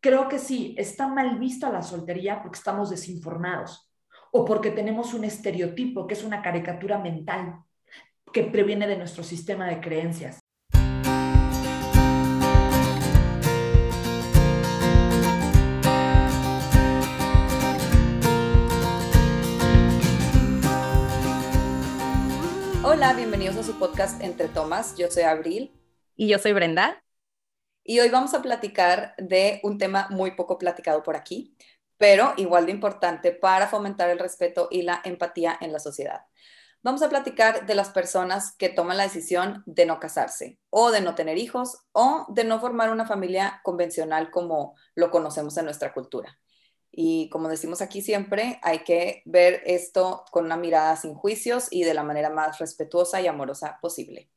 creo que sí, está mal vista la soltería porque estamos desinformados o porque tenemos un estereotipo que es una caricatura mental que previene de nuestro sistema de creencias. Hola, bienvenidos a su podcast Entre Tomas. Yo soy Abril. Y yo soy Brenda. Y hoy vamos a platicar de un tema muy poco platicado por aquí, pero igual de importante para fomentar el respeto y la empatía en la sociedad. Vamos a platicar de las personas que toman la decisión de no casarse o de no tener hijos o de no formar una familia convencional como lo conocemos en nuestra cultura. Y como decimos aquí siempre, hay que ver esto con una mirada sin juicios y de la manera más respetuosa y amorosa posible.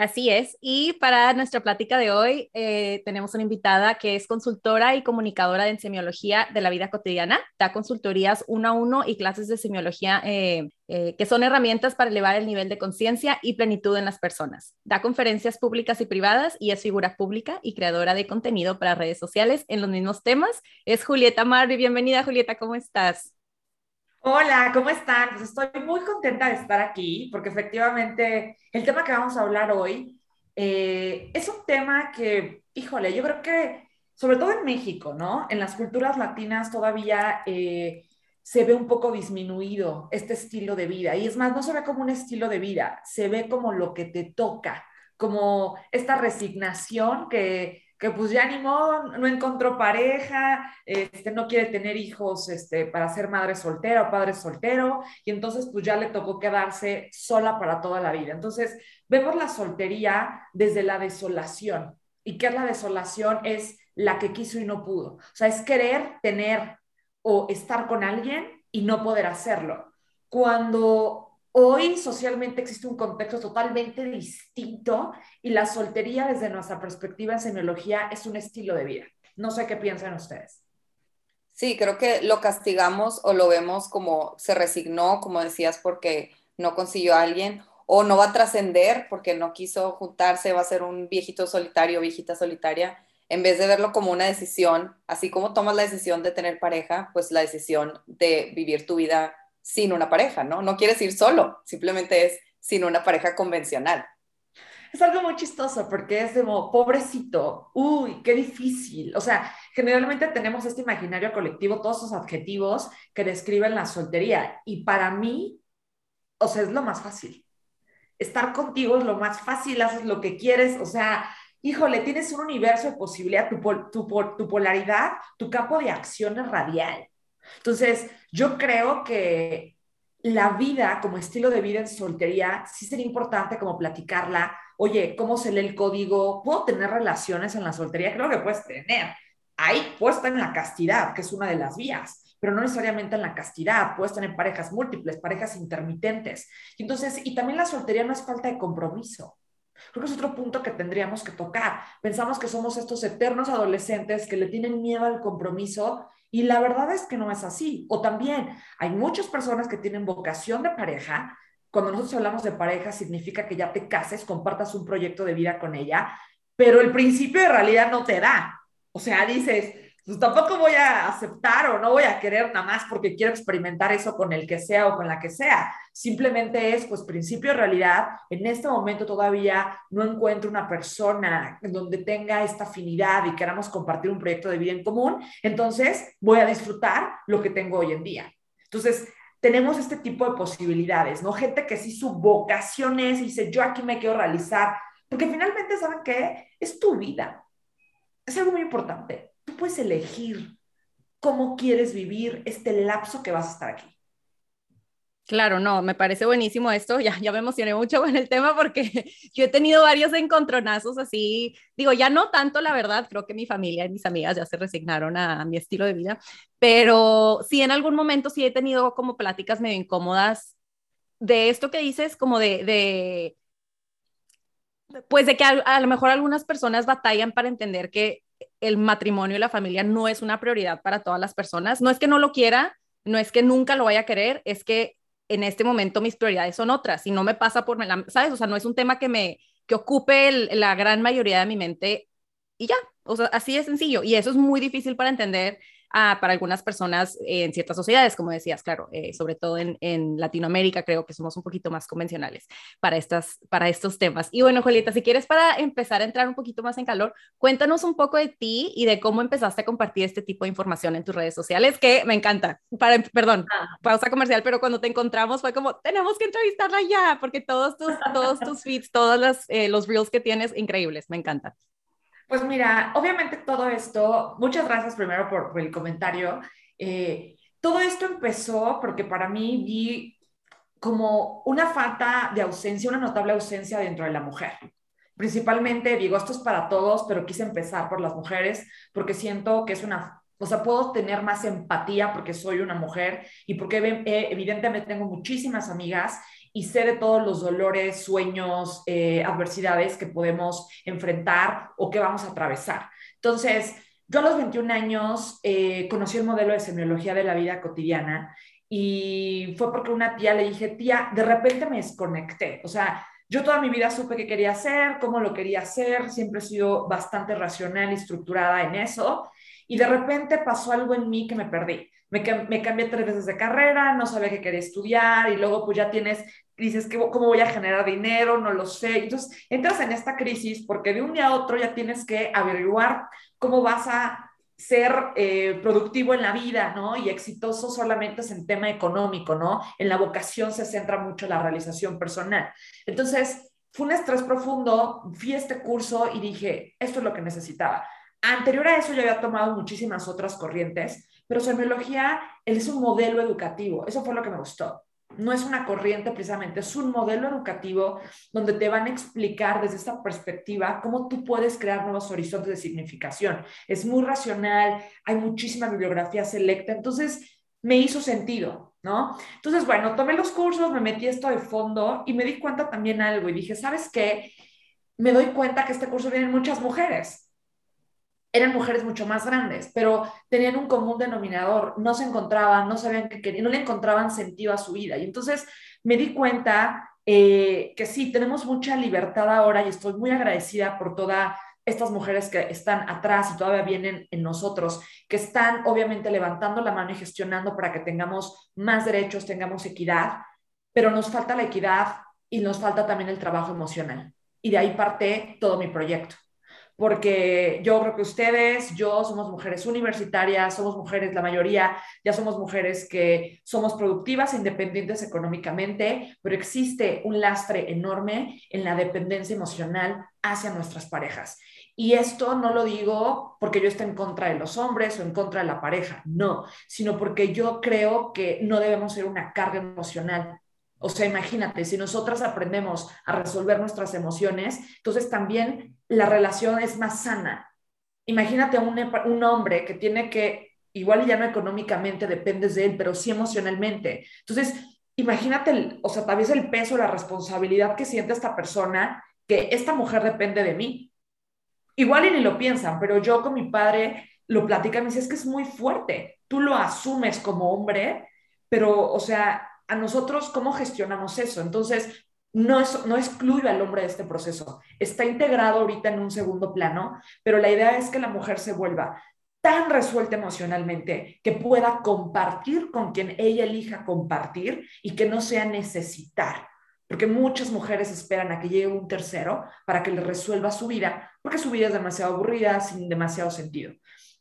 Así es. Y para nuestra plática de hoy eh, tenemos una invitada que es consultora y comunicadora en semiología de la vida cotidiana. Da consultorías uno a uno y clases de semiología eh, eh, que son herramientas para elevar el nivel de conciencia y plenitud en las personas. Da conferencias públicas y privadas y es figura pública y creadora de contenido para redes sociales en los mismos temas. Es Julieta Marvi. Bienvenida, Julieta. ¿Cómo estás? Hola, ¿cómo están? Pues estoy muy contenta de estar aquí porque efectivamente el tema que vamos a hablar hoy eh, es un tema que, híjole, yo creo que sobre todo en México, ¿no? En las culturas latinas todavía eh, se ve un poco disminuido este estilo de vida. Y es más, no se ve como un estilo de vida, se ve como lo que te toca, como esta resignación que que pues ya ni modo, no encontró pareja, este, no quiere tener hijos este, para ser madre soltera o padre soltero, y entonces pues ya le tocó quedarse sola para toda la vida. Entonces, vemos la soltería desde la desolación. ¿Y qué es la desolación? Es la que quiso y no pudo. O sea, es querer tener o estar con alguien y no poder hacerlo. Cuando Hoy socialmente existe un contexto totalmente distinto y la soltería desde nuestra perspectiva en semiología es un estilo de vida. No sé qué piensan ustedes. Sí, creo que lo castigamos o lo vemos como se resignó, como decías, porque no consiguió a alguien o no va a trascender porque no quiso juntarse, va a ser un viejito solitario, viejita solitaria, en vez de verlo como una decisión, así como tomas la decisión de tener pareja, pues la decisión de vivir tu vida sin una pareja, ¿no? No quieres ir solo, simplemente es sin una pareja convencional. Es algo muy chistoso porque es como, pobrecito, uy, qué difícil. O sea, generalmente tenemos este imaginario colectivo, todos esos adjetivos que describen la soltería. Y para mí, o sea, es lo más fácil. Estar contigo es lo más fácil, haces lo que quieres, o sea, híjole, tienes un universo de posibilidad, tu, tu, tu polaridad, tu campo de acción es radial. Entonces, yo creo que la vida como estilo de vida en soltería sí sería importante como platicarla. Oye, ¿cómo se lee el código? ¿Puedo tener relaciones en la soltería? Creo que puedes tener. Ahí puesta en la castidad, que es una de las vías, pero no necesariamente en la castidad. Puedes tener parejas múltiples, parejas intermitentes. Y entonces, y también la soltería no es falta de compromiso. Creo que es otro punto que tendríamos que tocar. Pensamos que somos estos eternos adolescentes que le tienen miedo al compromiso y la verdad es que no es así. O también hay muchas personas que tienen vocación de pareja. Cuando nosotros hablamos de pareja significa que ya te cases, compartas un proyecto de vida con ella, pero el principio de realidad no te da. O sea, dices, pues tampoco voy a aceptar o no voy a querer nada más porque quiero experimentar eso con el que sea o con la que sea. Simplemente es, pues, principio realidad. En este momento todavía no encuentro una persona donde tenga esta afinidad y queramos compartir un proyecto de vida en común. Entonces, voy a disfrutar lo que tengo hoy en día. Entonces, tenemos este tipo de posibilidades, ¿no? Gente que sí su vocación es y dice, yo aquí me quiero realizar, porque finalmente, ¿saben qué? Es tu vida. Es algo muy importante puedes elegir cómo quieres vivir este lapso que vas a estar aquí. Claro, no, me parece buenísimo esto. Ya, ya me emocioné mucho con el tema porque yo he tenido varios encontronazos así. Digo, ya no tanto, la verdad. Creo que mi familia y mis amigas ya se resignaron a, mi estilo de vida. Pero sí, en algún momento sí he tenido como pláticas medio incómodas de esto que dices, como de, de pues de que a, lo mejor algunas personas batallan para entender que el matrimonio y la familia no es una prioridad para todas las personas. No es que no lo quiera, no es que nunca lo vaya a querer, es que en este momento mis prioridades son otras y no me pasa por, ¿sabes? O sea, no es un tema que me, que ocupe la gran mayoría de mi mente y ya. O sea, así de sencillo. Y eso es muy difícil para entender para algunas personas en ciertas sociedades, como decías, claro, eh, sobre todo en, en, Latinoamérica creo que somos un poquito más convencionales para, estas, para estos temas. Y bueno, Julieta, si quieres para empezar a entrar un poquito más en calor, cuéntanos un poco de ti y de cómo empezaste a compartir este tipo de información en tus redes sociales, que me encanta. Para, perdón, ah. pausa comercial, pero cuando te encontramos fue como, tenemos que entrevistarla ya, porque todos tus, todos tus feeds, todos eh, los reels que tienes, increíbles, me encanta. Pues mira, obviamente todo esto, muchas gracias primero por, el comentario. Eh, todo esto empezó porque para mí vi como una falta de ausencia, una notable ausencia dentro de la mujer. Principalmente, digo, esto es para todos, pero quise empezar por las mujeres porque siento que es una, o sea, puedo tener más empatía porque soy una mujer y porque evidentemente tengo muchísimas amigas y sé de todos los dolores, sueños, eh, adversidades que podemos enfrentar o que vamos a atravesar. Entonces, yo a los 21 años eh, conocí el modelo de semiología de la vida cotidiana y fue porque una tía le dije, tía, de repente me desconecté. O sea, yo toda mi vida supe qué quería hacer, cómo lo quería hacer, siempre he sido bastante racional y estructurada en eso. Y de repente pasó algo en mí que me perdí me, me, cambié tres veces de carrera, no sabía qué quería estudiar y luego pues ya tienes, dices, ¿cómo voy a generar dinero? No lo sé. Entonces entras en esta crisis porque de un día a otro ya tienes que averiguar cómo vas a ser eh, productivo en la vida, ¿no? Y exitoso solamente es en tema económico, ¿no? En la vocación se centra mucho la realización personal. Entonces, fue un estrés profundo, fui a este curso y dije, esto es lo que necesitaba. Anterior a eso yo había tomado muchísimas otras corrientes, pero semiología es un modelo educativo, eso fue lo que me gustó. No es una corriente precisamente, es un modelo educativo donde te van a explicar desde esta perspectiva cómo tú puedes crear nuevos horizontes de significación. Es muy racional, hay muchísima bibliografía selecta, entonces me hizo sentido, ¿no? Entonces, bueno, tomé los cursos, me metí esto de fondo y me di cuenta también algo y dije, ¿sabes qué? Me doy cuenta que este curso vienen muchas mujeres eran mujeres mucho más grandes, pero tenían un común denominador, no se encontraban, no sabían qué querían, no le encontraban sentido a su vida. Y entonces me di cuenta eh, que sí, tenemos mucha libertad ahora y estoy muy agradecida por todas estas mujeres que están atrás y todavía vienen en nosotros, que están obviamente levantando la mano y gestionando para que tengamos más derechos, tengamos equidad, pero nos falta la equidad y nos falta también el trabajo emocional. Y de ahí parte todo mi proyecto porque yo creo que ustedes, yo somos mujeres universitarias, somos mujeres, la mayoría ya somos mujeres que somos productivas, independientes económicamente, pero existe un lastre enorme en la dependencia emocional hacia nuestras parejas. Y esto no lo digo porque yo esté en contra de los hombres o en contra de la pareja, no, sino porque yo creo que no debemos ser una carga emocional o sea, imagínate, si nosotras aprendemos a resolver nuestras emociones, entonces también la relación es más sana. Imagínate un, un hombre que tiene que, igual ya no económicamente dependes de él, pero sí emocionalmente. Entonces, imagínate, o sea, tal vez el peso, la responsabilidad que siente esta persona, que esta mujer depende de mí. Igual y ni lo piensan, pero yo con mi padre lo platica y me dice, es que es muy fuerte. Tú lo asumes como hombre, pero, o sea, a nosotros cómo gestionamos eso. Entonces, no, es, no excluyo al hombre de este proceso. Está integrado ahorita en un segundo plano, pero la idea es que la mujer se vuelva tan resuelta emocionalmente que pueda compartir con quien ella elija compartir y que no sea necesitar. Porque muchas mujeres esperan a que llegue un tercero para que le resuelva su vida, porque su vida es demasiado aburrida, sin demasiado sentido.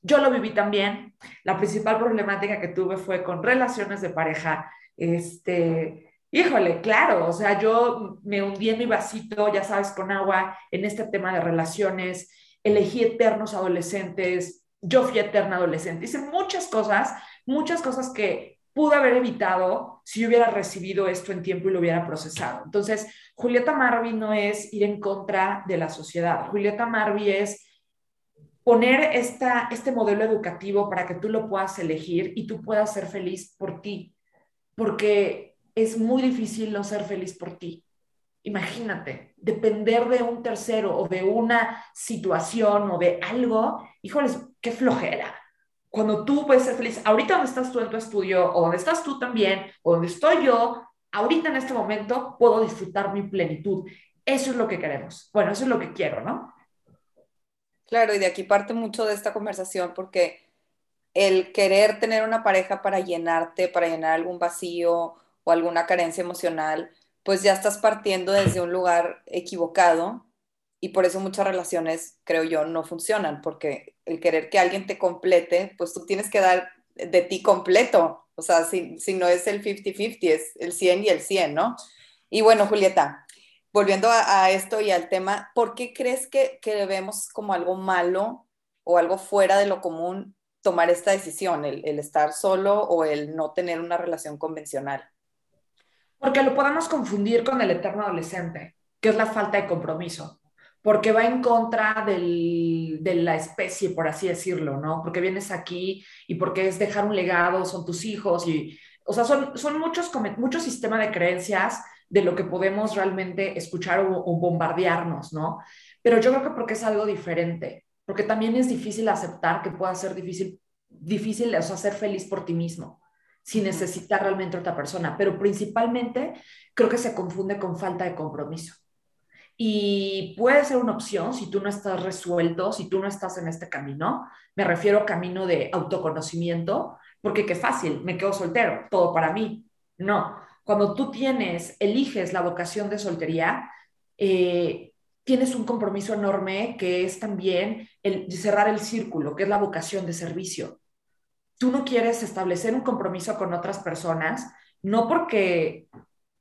Yo lo viví también. La principal problemática que tuve fue con relaciones de pareja este, híjole, claro, o sea, yo me hundí en mi vasito, ya sabes, con agua en este tema de relaciones, elegí eternos adolescentes, yo fui eterna adolescente, hice muchas cosas, muchas cosas que pude haber evitado si hubiera recibido esto en tiempo y lo hubiera procesado. Entonces, Julieta Marvi no es ir en contra de la sociedad, Julieta Marvi es poner esta, este modelo educativo para que tú lo puedas elegir y tú puedas ser feliz por ti, porque es muy difícil no ser feliz por ti. Imagínate, depender de un tercero o de una situación o de algo, híjoles, qué flojera. Cuando tú puedes ser feliz, ahorita donde estás tú en tu estudio, o donde estás tú también, o donde estoy yo, ahorita en este momento puedo disfrutar mi plenitud. Eso es lo que queremos. Bueno, eso es lo que quiero, ¿no? Claro, y de aquí parte mucho de esta conversación porque el querer tener una pareja para llenarte, para llenar algún vacío o alguna carencia emocional, pues ya estás partiendo desde un lugar equivocado y por eso muchas relaciones, creo yo, no funcionan, porque el querer que alguien te complete, pues tú tienes que dar de ti completo, o sea, si, no es el 50-50, es el 100 y el 100, ¿no? Y bueno, Julieta, volviendo a, esto y al tema, ¿por qué crees que, que, debemos como algo malo o algo fuera de lo común tomar esta decisión, el, el estar solo o el no tener una relación convencional? Porque lo podemos confundir con el eterno adolescente, que es la falta de compromiso porque va en contra del, de la especie, por así decirlo, ¿no? Porque vienes aquí y porque es dejar un legado, son tus hijos y, o sea, son, son muchos, muchos sistemas de creencias de lo que podemos realmente escuchar o, bombardearnos, ¿no? Pero yo creo que porque es algo diferente, porque también es difícil aceptar que pueda ser difícil, difícil, o sea, ser feliz por ti mismo sin necesitar realmente otra persona, pero principalmente creo que se confunde con falta de compromiso. Y puede ser una opción si tú no estás resuelto, si tú no estás en este camino. Me refiero a camino de autoconocimiento, porque qué fácil, me quedo soltero, todo para mí. No, cuando tú tienes, eliges la vocación de soltería, eh, tienes un compromiso enorme que es también el cerrar el círculo, que es la vocación de servicio. Tú no quieres establecer un compromiso con otras personas, no porque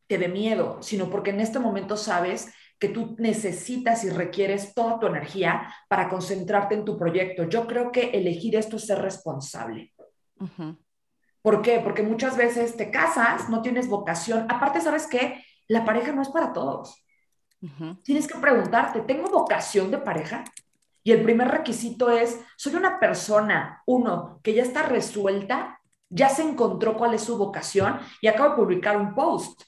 te dé miedo, sino porque en este momento sabes que tú necesitas y requieres toda tu energía para concentrarte en tu proyecto. Yo creo que elegir esto es ser responsable. ¿Por qué? Porque muchas veces te casas, no tienes vocación. Aparte, ¿sabes qué? La pareja no es para todos. Tienes que preguntarte, ¿tengo vocación de pareja? Y el primer requisito es, soy una persona, uno, que ya está resuelta, ya se encontró cuál es su vocación y acabo de publicar un post.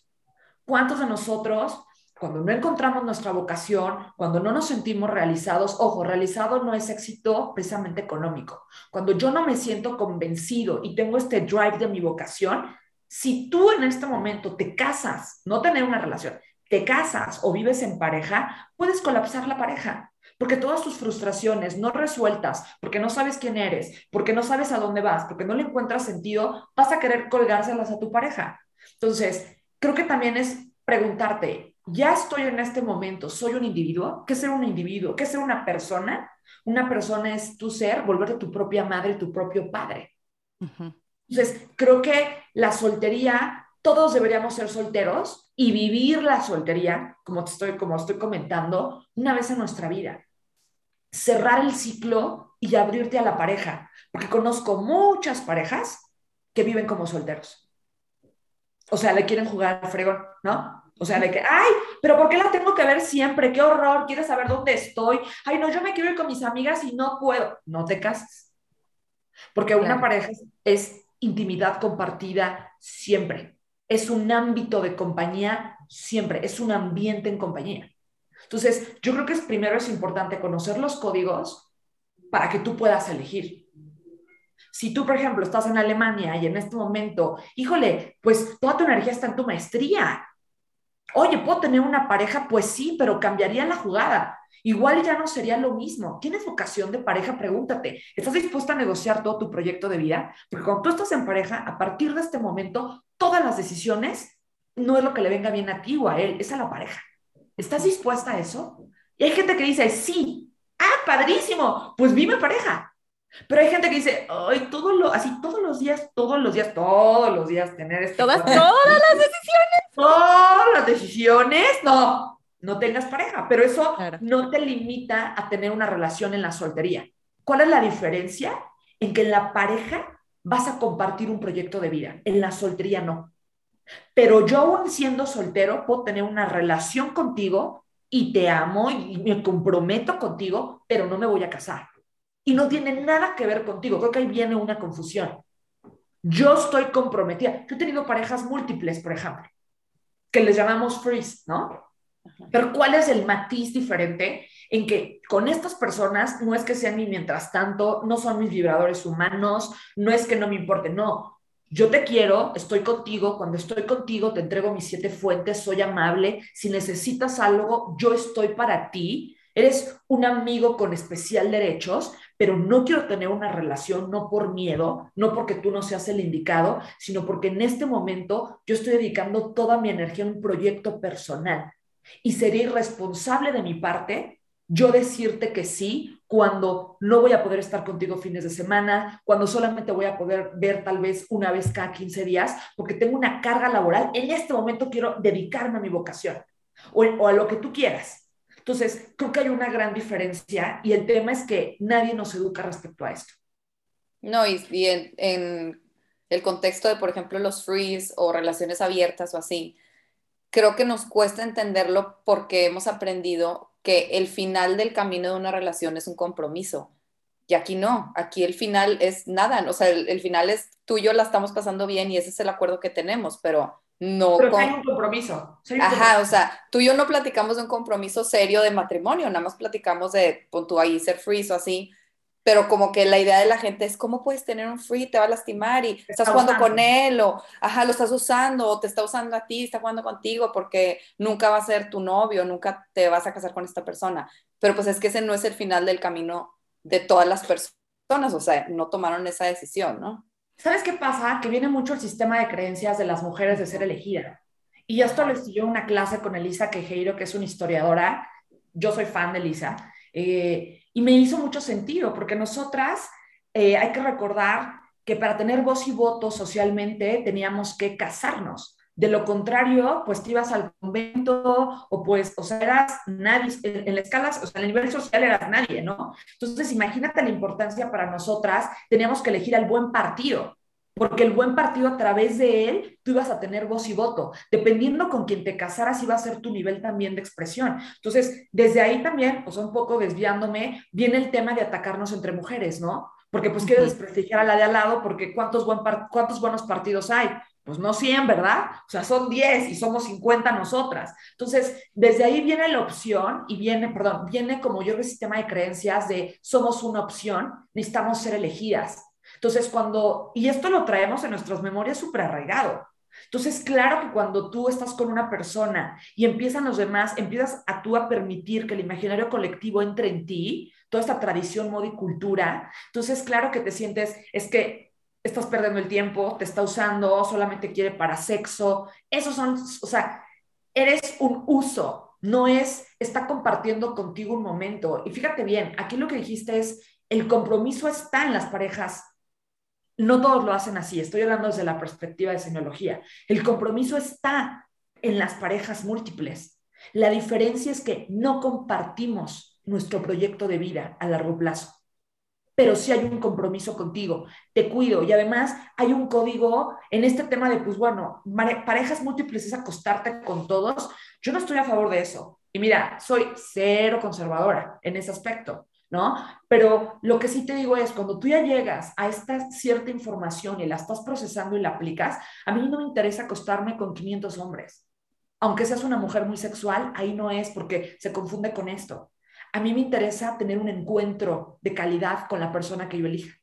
¿Cuántos de nosotros cuando no encontramos nuestra vocación, cuando no nos sentimos realizados, ojo, realizado no es éxito precisamente económico. Cuando yo no me siento convencido y tengo este drive de mi vocación, si tú en este momento te casas, no tener una relación, te casas o vives en pareja, puedes colapsar la pareja. Porque todas tus frustraciones no resueltas, porque no sabes quién eres, porque no sabes a dónde vas, porque no le encuentras sentido, vas a querer colgárselas a tu pareja. Entonces, creo que también es preguntarte, ya estoy en este momento, soy un individuo. ¿Qué es ser un individuo? ¿Qué es ser una persona? Una persona es tu ser, volverte tu propia madre, tu propio padre. Entonces, creo que la soltería, todos deberíamos ser solteros y vivir la soltería, como, estoy, como estoy comentando, una vez en nuestra vida. Cerrar el ciclo y abrirte a la pareja, porque conozco muchas parejas que viven como solteros. O sea, le quieren jugar a fregón, ¿no? O sea, de que, ay, pero ¿por qué la tengo que ver siempre? ¡Qué horror! ¿Quieres saber dónde estoy? Ay, no, yo me quiero ir con mis amigas y no puedo. No te cases. Porque una pareja es, intimidad compartida siempre. Es un ámbito de compañía siempre. Es un ambiente en compañía. Entonces, yo creo que primero es importante conocer los códigos para que tú puedas elegir. Si tú, por ejemplo, estás en Alemania y en este momento, híjole, pues toda tu energía está en tu maestría Oye, ¿puedo tener una pareja? Pues sí, pero cambiaría la jugada. Igual ya no sería lo mismo. ¿Tienes vocación de pareja? Pregúntate. ¿Estás dispuesta a negociar todo tu proyecto de vida? Porque cuando tú estás en pareja, a partir de este momento, todas las decisiones no es lo que le venga bien a ti o a él, es a la pareja. ¿Estás dispuesta a eso? Y hay gente que dice, sí, ah, padrísimo, pues vive pareja. Pero hay gente que dice, ay, todo lo, así todos los días, todos los días, todos los días tener este Todas, todas las decisiones. Todas las decisiones, no, no tengas pareja, pero eso no te limita a tener una relación en la soltería. ¿Cuál es la diferencia? En que en la pareja vas a compartir un proyecto de vida, en la soltería no. Pero yo aún siendo soltero puedo tener una relación contigo y te amo y me comprometo contigo, pero no me voy a casar y no tiene nada que ver contigo. Creo que ahí viene una confusión. Yo estoy comprometida. Yo he tenido parejas múltiples, por ejemplo, que les llamamos freeze, ¿no? Pero ¿cuál es el matiz diferente en que con estas personas no es que sean ni mientras tanto, no son mis vibradores humanos, no es que no me importe, no. Yo te quiero, estoy contigo, cuando estoy contigo te entrego mis siete fuentes, soy amable, si necesitas algo, yo estoy para ti, Eres un amigo con especial derechos, pero no quiero tener una relación no por miedo, no porque tú no seas el indicado, sino porque en este momento yo estoy dedicando toda mi energía a un proyecto personal. Y sería irresponsable de mi parte yo decirte que sí cuando no voy a poder estar contigo fines de semana, cuando solamente voy a poder ver tal vez una vez cada 15 días, porque tengo una carga laboral, en este momento quiero dedicarme a mi vocación o, a lo que tú quieras. Entonces, creo que hay una gran diferencia y el tema es que nadie nos educa respecto a esto. No, y, y en, en, el contexto de, por ejemplo, los frees o relaciones abiertas o así, creo que nos cuesta entenderlo porque hemos aprendido que el final del camino de una relación es un compromiso. Y aquí no, aquí el final es nada, o sea, el, final es tú y yo la estamos pasando bien y ese es el acuerdo que tenemos, pero no... Pero hay un compromiso. Ajá, o sea, tú y yo no platicamos de un compromiso serio de matrimonio, nada más platicamos de, pon tú ahí, ser free o así, pero como que la idea de la gente es cómo puedes tener un free, te va a lastimar y estás jugando con él o, ajá, lo estás usando o te está usando a ti, está jugando contigo porque nunca va a ser tu novio, nunca te vas a casar con esta persona. Pero pues es que ese no es el final del camino de todas las personas, o sea, no tomaron esa decisión, ¿no? ¿Sabes qué pasa? Que viene mucho el sistema de creencias de las mujeres de ser elegida. Y esto lo estudió una clase con Elisa Quejeiro, que es una historiadora. Yo soy fan de Elisa. Eh, y me hizo mucho sentido, porque nosotras eh, hay que recordar que para tener voz y voto socialmente teníamos que casarnos. De lo contrario, pues te ibas al convento o pues, o sea, eras nadie, en, la escala, o sea, en el nivel social eras nadie, ¿no? Entonces, imagínate la importancia para nosotras, teníamos que elegir al buen partido porque el buen partido a través de él tú ibas a tener voz y voto. Dependiendo con quien te casaras iba a ser tu nivel también de expresión. Entonces, desde ahí también, pues un poco desviándome, viene el tema de atacarnos entre mujeres, ¿no? Porque pues quiero desprestigiar a la de al lado porque ¿cuántos, buen ¿cuántos buenos partidos hay? Pues no 100, ¿verdad? O sea, son 10 y somos 50 nosotras. Entonces, desde ahí viene la opción y viene, perdón, viene como yo el sistema de creencias de somos una opción, necesitamos ser elegidas entonces, cuando, y esto lo traemos en nuestras memorias súper arraigado. Entonces, claro que cuando tú estás con una persona y empiezan los demás, empiezas a tú a permitir que el imaginario colectivo entre en ti, toda esta tradición, moda y cultura, entonces, claro que te sientes, es que estás perdiendo el tiempo, te está usando, solamente quiere para sexo. Esos son, o sea, eres un uso, no es, está compartiendo contigo un momento. Y fíjate bien, aquí lo que dijiste es, el compromiso está en las parejas no todos lo hacen así, estoy hablando desde la perspectiva de semiología. El compromiso está en las parejas múltiples. La diferencia es que no compartimos nuestro proyecto de vida a largo plazo, pero sí hay un compromiso contigo, te cuido y además hay un código en este tema de, pues bueno, parejas múltiples es acostarte con todos. Yo no estoy a favor de eso. Y mira, soy cero conservadora en ese aspecto. ¿No? Pero lo que sí te digo es, cuando tú ya llegas a esta cierta información y la estás procesando y la aplicas, a mí no me interesa acostarme con 500 hombres. Aunque seas una mujer muy sexual, ahí no es porque se confunde con esto. A mí me interesa tener un encuentro de calidad con la persona que yo elija.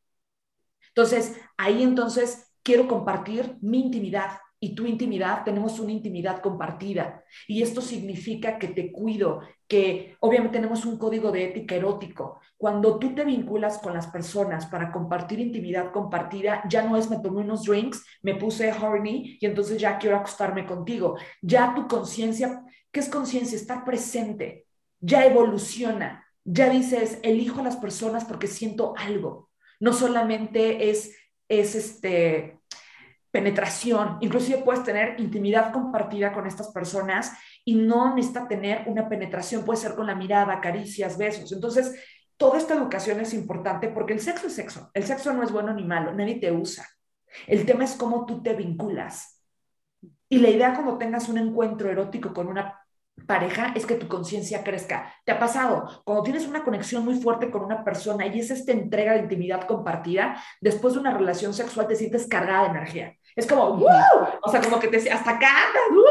Entonces, ahí entonces quiero compartir mi intimidad, y tu intimidad, tenemos una intimidad compartida. Y esto significa que te cuido, que obviamente tenemos un código de ética erótico. Cuando tú te vinculas con las personas para compartir intimidad compartida, ya no es me tomé unos drinks, me puse horny y entonces ya quiero acostarme contigo. Ya tu conciencia, ¿qué es conciencia? Estar presente, ya evoluciona. Ya dices, elijo a las personas porque siento algo. No solamente es, es este, penetración, inclusive puedes tener intimidad compartida con estas personas y no necesita tener una penetración, puede ser con la mirada, caricias, besos. Entonces, toda esta educación es importante porque el sexo es sexo, el sexo no es bueno ni malo, nadie te usa. El tema es cómo tú te vinculas. Y la idea cuando tengas un encuentro erótico con una pareja es que tu conciencia crezca. ¿Te ha pasado? Cuando tienes una conexión muy fuerte con una persona y es esta entrega de intimidad compartida, después de una relación sexual te sientes cargada de energía. Es como, ¡wow! O sea, como que te hasta acá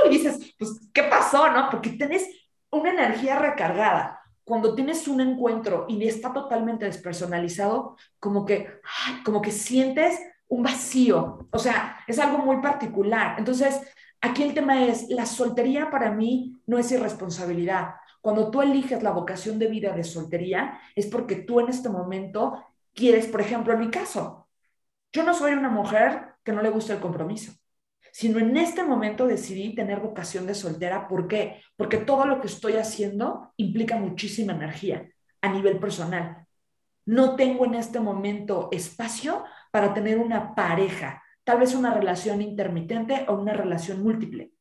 y dices, pues, ¿qué pasó, no? Porque tienes una energía recargada. Cuando tienes un encuentro y está totalmente despersonalizado, como que, como que sientes un vacío. O sea, es algo muy particular. Entonces, aquí el tema es, la soltería para mí no es irresponsabilidad. Cuando tú eliges la vocación de vida de soltería, es porque tú en este momento quieres, por ejemplo, en mi caso, yo no soy una mujer que no le gusta el compromiso, sino en este momento decidí tener vocación de soltera. ¿Por qué? Porque todo lo que estoy haciendo implica muchísima energía a nivel personal. No tengo en este momento espacio para tener una pareja, tal vez una relación intermitente o una relación múltiple.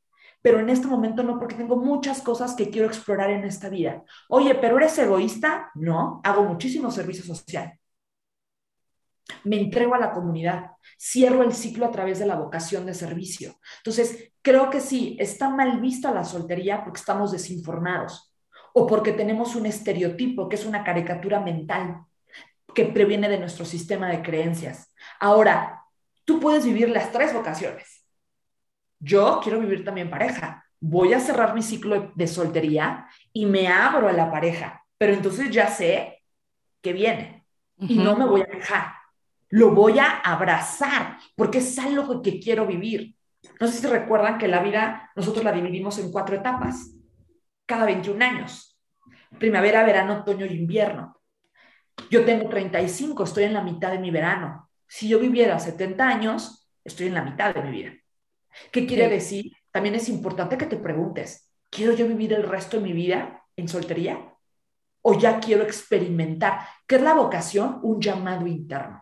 Pero en este momento no, porque tengo muchas cosas que quiero explorar en esta vida. Oye, pero ¿eres egoísta? No, hago muchísimo servicio social me entrego a la comunidad, cierro el ciclo a través de la vocación de servicio. Entonces, creo que sí, está mal vista la soltería porque estamos desinformados o porque tenemos un estereotipo que es una caricatura mental que previene de nuestro sistema de creencias. Ahora, tú puedes vivir las tres vocaciones. Yo quiero vivir también pareja. Voy a cerrar mi ciclo de soltería y me abro a la pareja, pero entonces ya sé que viene y no me voy a quejar lo voy a abrazar porque es algo que quiero vivir. No sé si recuerdan que la vida nosotros la dividimos en cuatro etapas, cada 21 años. Primavera, verano, otoño y invierno. Yo tengo 35, estoy en la mitad de mi verano. Si yo viviera 70 años, estoy en la mitad de mi vida. ¿Qué quiere decir? También es importante que te preguntes, ¿quiero yo vivir el resto de mi vida en soltería? ¿O ya quiero experimentar? ¿Qué es la vocación? Un llamado interno.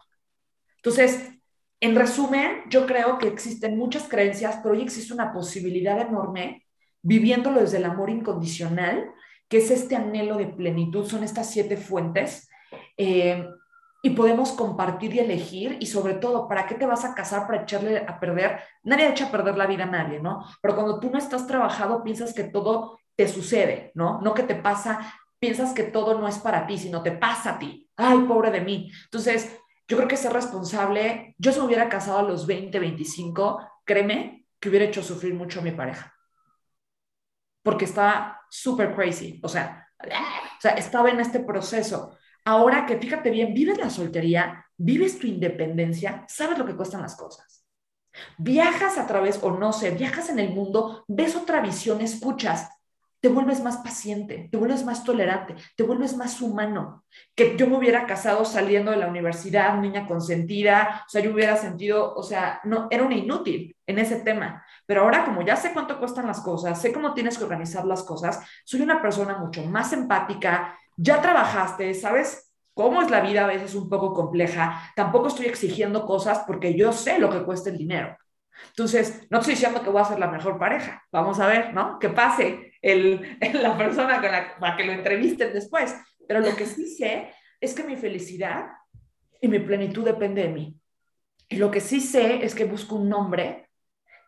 Entonces, en resumen, yo creo que existen muchas creencias, pero hoy existe una posibilidad enorme viviéndolo desde el amor incondicional, que es este anhelo de plenitud, son estas siete fuentes. Eh, y podemos compartir y elegir y sobre todo, ¿para qué te vas a casar para echarle a perder? Nadie echa a perder la vida a nadie, ¿no? Pero cuando tú no estás trabajado, piensas que todo te sucede, ¿no? No que te pasa, piensas que todo no es para ti, sino te pasa a ti. Ay, pobre de mí. Entonces, yo creo que ser responsable, yo si me hubiera casado a los 20, 25, créeme que hubiera hecho sufrir mucho a mi pareja. Porque estaba súper crazy, o sea, o sea, estaba en este proceso. Ahora que fíjate bien, vives la soltería, vives tu independencia, sabes lo que cuestan las cosas. Viajas a través, o no sé, viajas en el mundo, ves otra visión, escuchas, te vuelves más paciente, te vuelves más tolerante, te vuelves más humano. Que yo me hubiera casado saliendo de la universidad, niña consentida, o sea, yo hubiera sentido, o sea, no, era una inútil en ese tema. Pero ahora como ya sé cuánto cuestan las cosas, sé cómo tienes que organizar las cosas, soy una persona mucho más empática, ya trabajaste, sabes cómo es la vida a veces un poco compleja, tampoco estoy exigiendo cosas porque yo sé lo que cuesta el dinero. Entonces, no estoy diciendo que voy a ser la mejor pareja, vamos a ver, ¿no? Que pase el, la persona con la, para que lo entrevisten después. Pero lo que sí sé es que mi felicidad y mi plenitud depende de mí. Y lo que sí sé es que busco un nombre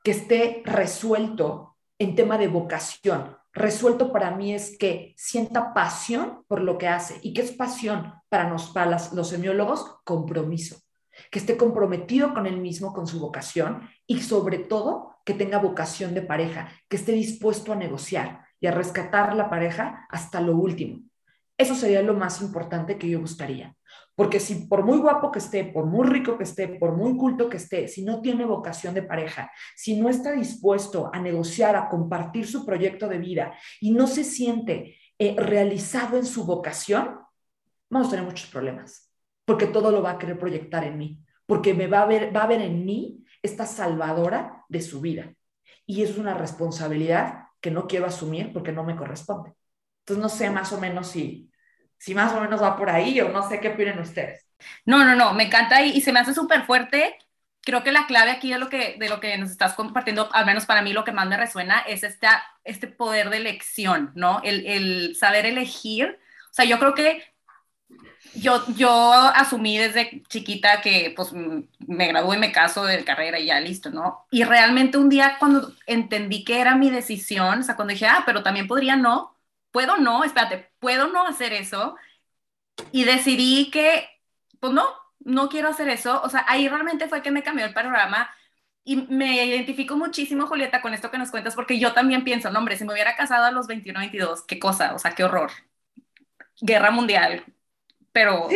que esté resuelto en tema de vocación. Resuelto para mí es que sienta pasión por lo que hace. ¿Y qué es pasión para, nos, para los semiólogos? Compromiso. Que esté comprometido con él mismo, con su vocación y sobre todo que tenga vocación de pareja, que esté dispuesto a negociar, y a rescatar la pareja hasta lo último. Eso sería lo más importante que yo buscaría. Porque si por muy guapo que esté, por muy rico que esté, por muy culto que esté, si no tiene vocación de pareja, si no está dispuesto a negociar, a compartir su proyecto de vida y no se siente eh, realizado en su vocación, vamos a tener muchos problemas. Porque todo lo va a querer proyectar en mí. Porque me va a ver, va a ver en mí esta salvadora de su vida. Y es una responsabilidad que no quiero asumir porque no me corresponde. Entonces no sé más o menos si, si más o menos va por ahí o no sé qué opinan ustedes. No, no, no, me encanta y, y se me hace súper fuerte. Creo que la clave aquí de lo, que, de lo que nos estás compartiendo, al menos para mí lo que más me resuena, es esta, este poder de elección, ¿no? El, el saber elegir. O sea, yo creo que yo, yo asumí desde chiquita que pues me gradué, me caso de carrera y ya listo, ¿no? Y realmente un día cuando entendí que era mi decisión, o sea, cuando dije, ah, pero también podría no, puedo no, espérate, puedo no hacer eso. Y decidí que, pues no, no quiero hacer eso. O sea, ahí realmente fue que me cambió el panorama. Y me identifico muchísimo, Julieta, con esto que nos cuentas, porque yo también pienso, no, hombre, si me hubiera casado a los 21, 22, qué cosa, o sea, qué horror. Guerra mundial, pero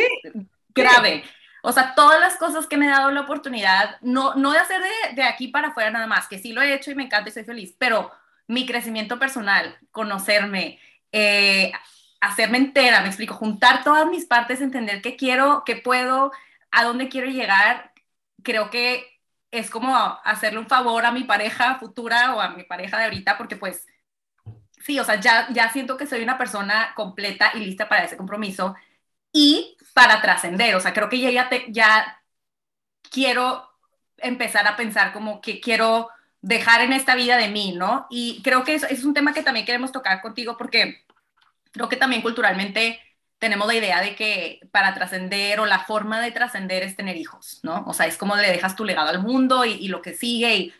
grave. O sea, todas las cosas que me he dado la oportunidad, no, no de hacer de, de, aquí para afuera nada más, que sí lo he hecho y me encanta y soy feliz, pero mi crecimiento personal, conocerme, eh, hacerme entera, me explico, juntar todas mis partes, entender qué quiero, qué puedo, a dónde quiero llegar, creo que es como hacerle un favor a mi pareja futura o a mi pareja de ahorita, porque pues sí, o sea, ya, ya siento que soy una persona completa y lista para ese compromiso y para trascender, o sea, creo que ya, ya, ya quiero empezar a pensar como que quiero dejar en esta vida de mí, ¿no? Y creo que eso, es un tema que también queremos tocar contigo porque creo que también culturalmente tenemos la idea de que para trascender o la forma de trascender es tener hijos, ¿no? O sea, es como le dejas tu legado al mundo y, lo que sigue. Y...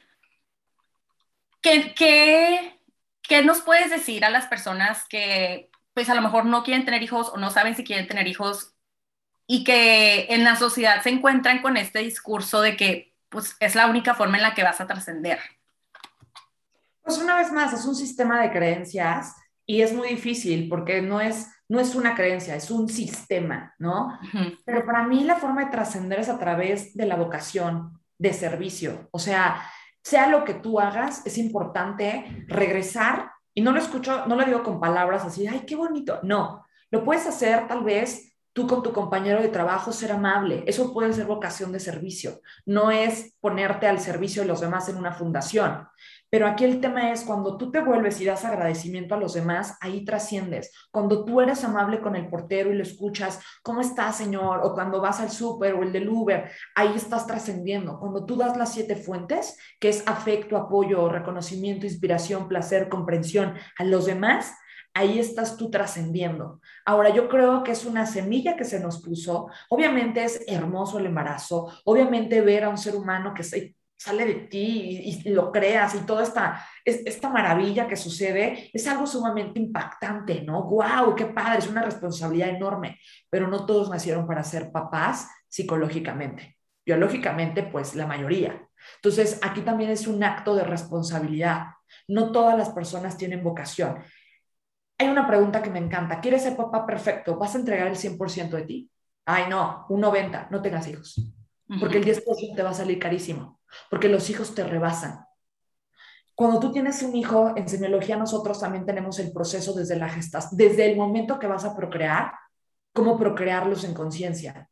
¿Qué, qué, qué nos puedes decir a las personas que pues a lo mejor no quieren tener hijos o no saben si quieren tener hijos y que en la sociedad se encuentran con este discurso de que pues es la única forma en la que vas a trascender? Pues una vez más, es un sistema de creencias y es muy difícil porque no es, no es una creencia, es un sistema, ¿no? Pero para mí la forma de trascender es a través de la vocación, de servicio. O sea, sea lo que tú hagas, es importante regresar, y no lo escucho, no lo digo con palabras así, ay, qué bonito, no, lo puedes hacer tal vez tú con tu compañero de trabajo ser amable, eso puede ser vocación de servicio, no es ponerte al servicio de los demás en una fundación, pero aquí el tema es cuando tú te vuelves y das agradecimiento a los demás, ahí trasciendes. Cuando tú eres amable con el portero y le escuchas, ¿cómo está, señor? O cuando vas al súper o el del Uber, ahí estás trascendiendo. Cuando tú das las siete fuentes, que es afecto, apoyo, reconocimiento, inspiración, placer, comprensión a los demás, ahí estás tú trascendiendo. Ahora, yo creo que es una semilla que se nos puso. Obviamente es hermoso el embarazo, obviamente ver a un ser humano que se sale de ti y, lo creas y toda esta, esta maravilla que sucede es algo sumamente impactante, ¿no? ¡Wow! ¡Qué padre! Es una responsabilidad enorme, pero no todos nacieron para ser papás psicológicamente. Biológicamente, pues la mayoría. Entonces, aquí también es un acto de responsabilidad. No todas las personas tienen vocación. Hay una pregunta que me encanta. ¿Quieres ser papá perfecto? ¿Vas a entregar el 100% de ti? Ay, no, un 90, no tengas hijos. Porque el 10% te va a salir carísimo porque los hijos te rebasan. Cuando tú tienes un hijo, en semiología nosotros también tenemos el proceso desde la gestación, desde el momento que vas a procrear, cómo procrearlos en conciencia,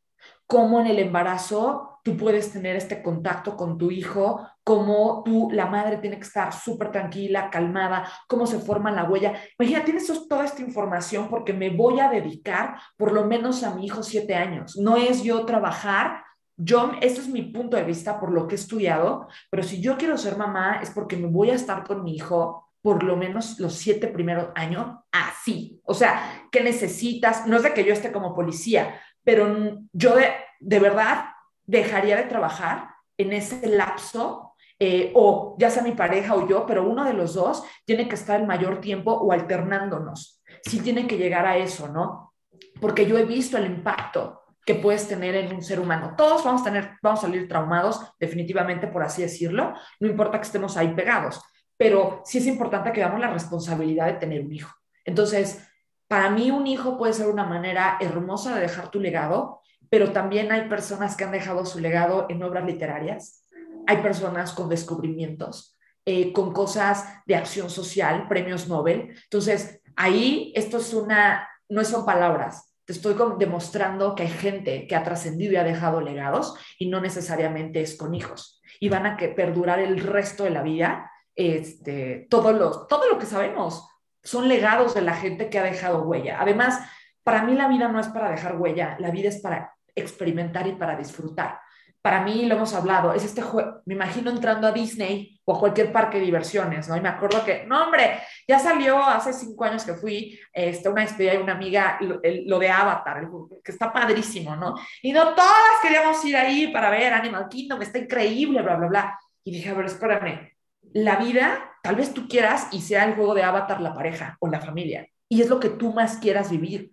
cómo en el embarazo tú puedes tener este contacto con tu hijo, cómo tú, la madre tiene que estar súper tranquila, calmada, cómo se forma la huella. Imagina, tienes toda esta información porque me voy a dedicar por lo menos a mi hijo siete años. No es yo trabajar yo, este es mi punto de vista por lo que he estudiado, pero si yo quiero ser mamá es porque me voy a estar con mi hijo por lo menos los siete primeros años así. O sea, ¿qué necesitas? No es de que yo esté como policía, pero yo de, verdad dejaría de trabajar en ese lapso eh, o ya sea mi pareja o yo, pero uno de los dos tiene que estar el mayor tiempo o alternándonos. Sí tiene que llegar a eso, ¿no? Porque yo he visto el impacto que puedes tener en un ser humano. Todos vamos a tener, vamos a salir traumados, definitivamente, por así decirlo, no importa que estemos ahí pegados, pero sí es importante que veamos la responsabilidad de tener un hijo. Entonces, para mí un hijo puede ser una manera hermosa de dejar tu legado, pero también hay personas que han dejado su legado en obras literarias, hay personas con descubrimientos, eh, con cosas de acción social, premios Nobel. Entonces, ahí esto es una, no son palabras, te estoy demostrando que hay gente que ha trascendido y ha dejado legados y no necesariamente es con hijos. Y van a que perdurar el resto de la vida. Este, todo, los, todo lo que sabemos son legados de la gente que ha dejado huella. Además, para mí la vida no es para dejar huella, la vida es para experimentar y para disfrutar para mí lo hemos hablado, es este juego, me imagino entrando a Disney o a cualquier parque de diversiones, ¿no? Y me acuerdo que, no, hombre, ya salió hace cinco años que fui este, una despedida de una amiga, lo, de Avatar, que está padrísimo, ¿no? Y no todas queríamos ir ahí para ver Animal Kingdom, está increíble, bla, bla, bla. Y dije, a espérame, la vida, tal vez tú quieras y sea el juego de Avatar la pareja o la familia, y es lo que tú más quieras vivir,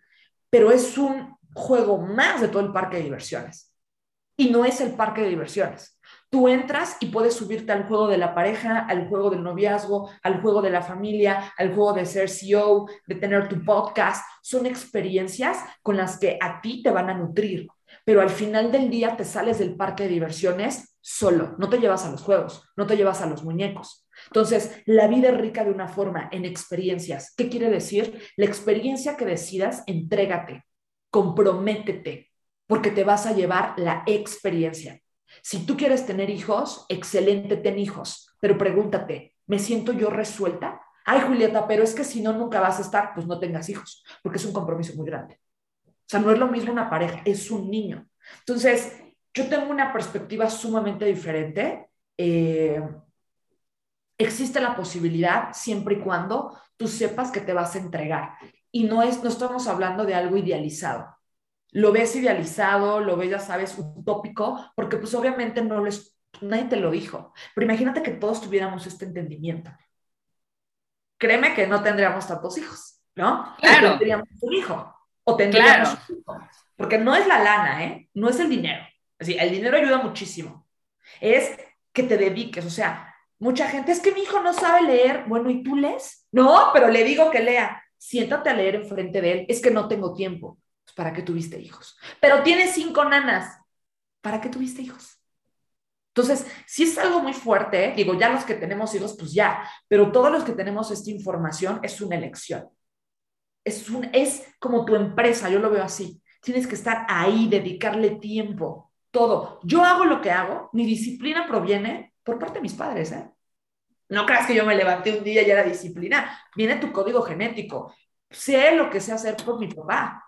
pero es un juego más de todo el parque de diversiones y no es el parque de diversiones. Tú entras y puedes subirte al juego de la pareja, al juego del noviazgo, al juego de la familia, al juego de ser CEO, de tener tu podcast. Son experiencias con las que a ti te van a nutrir, pero al final del día te sales del parque de diversiones solo, no te llevas a los juegos, no te llevas a los muñecos. Entonces, la vida es rica de una forma, en experiencias. ¿Qué quiere decir? La experiencia que decidas, entrégate, comprométete, porque te vas a llevar la experiencia. Si tú quieres tener hijos, excelente, ten hijos, pero pregúntate, ¿me siento yo resuelta? Ay, Julieta, pero es que si no, nunca vas a estar, pues no tengas hijos, porque es un compromiso muy grande. O sea, no es lo mismo una pareja, es un niño. Entonces, yo tengo una perspectiva sumamente diferente. Eh, existe la posibilidad siempre y cuando tú sepas que te vas a entregar. Y no, es, no estamos hablando de algo idealizado. Lo ves idealizado, lo ves, ya sabes, utópico, porque pues obviamente no les, nadie te lo dijo. Pero imagínate que todos tuviéramos este entendimiento. Créeme que no tendríamos tantos hijos, ¿no? Claro. tendríamos un hijo o tendríamos un hijo. Porque no es la lana, ¿eh? No es el dinero. Es el dinero ayuda muchísimo. Es que te dediques, o sea, Mucha gente, es que mi hijo no sabe leer. Bueno, ¿y tú lees? No, pero le digo que lea. Siéntate a leer enfrente de él. Es que no tengo tiempo. Pues, ¿Para qué tuviste hijos? Pero tienes cinco nanas. ¿Para qué tuviste hijos? Entonces, si es algo muy fuerte, digo, ya los que tenemos hijos, pues ya, pero todos los que tenemos esta información es una elección. Es, un, es como tu empresa, yo lo veo así. Tienes que estar ahí, dedicarle tiempo, todo. Yo hago lo que hago, mi disciplina proviene por parte de mis padres, ¿eh? No creas que yo me levanté un día y era disciplina. Viene tu código genético. Sé lo que sé hacer por mi papá.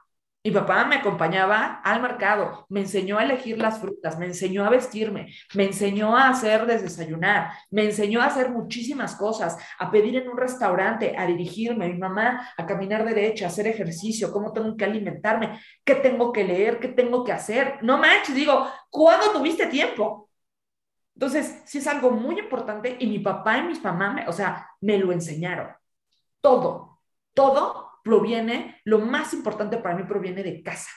Mi papá me acompañaba al mercado, me enseñó a elegir las frutas, me enseñó a vestirme, me enseñó a hacer desayunar, me enseñó a hacer muchísimas cosas, a pedir en un restaurante, a dirigirme, a mi mamá, a caminar derecho, a hacer ejercicio, cómo tengo que alimentarme, qué tengo que leer, qué tengo que hacer. No manches, digo, ¿cuándo tuviste tiempo? Entonces, sí es algo muy importante y mi papá y mis mamás, o sea, me lo enseñaron. Todo, todo proviene, lo más importante para mí proviene de casa.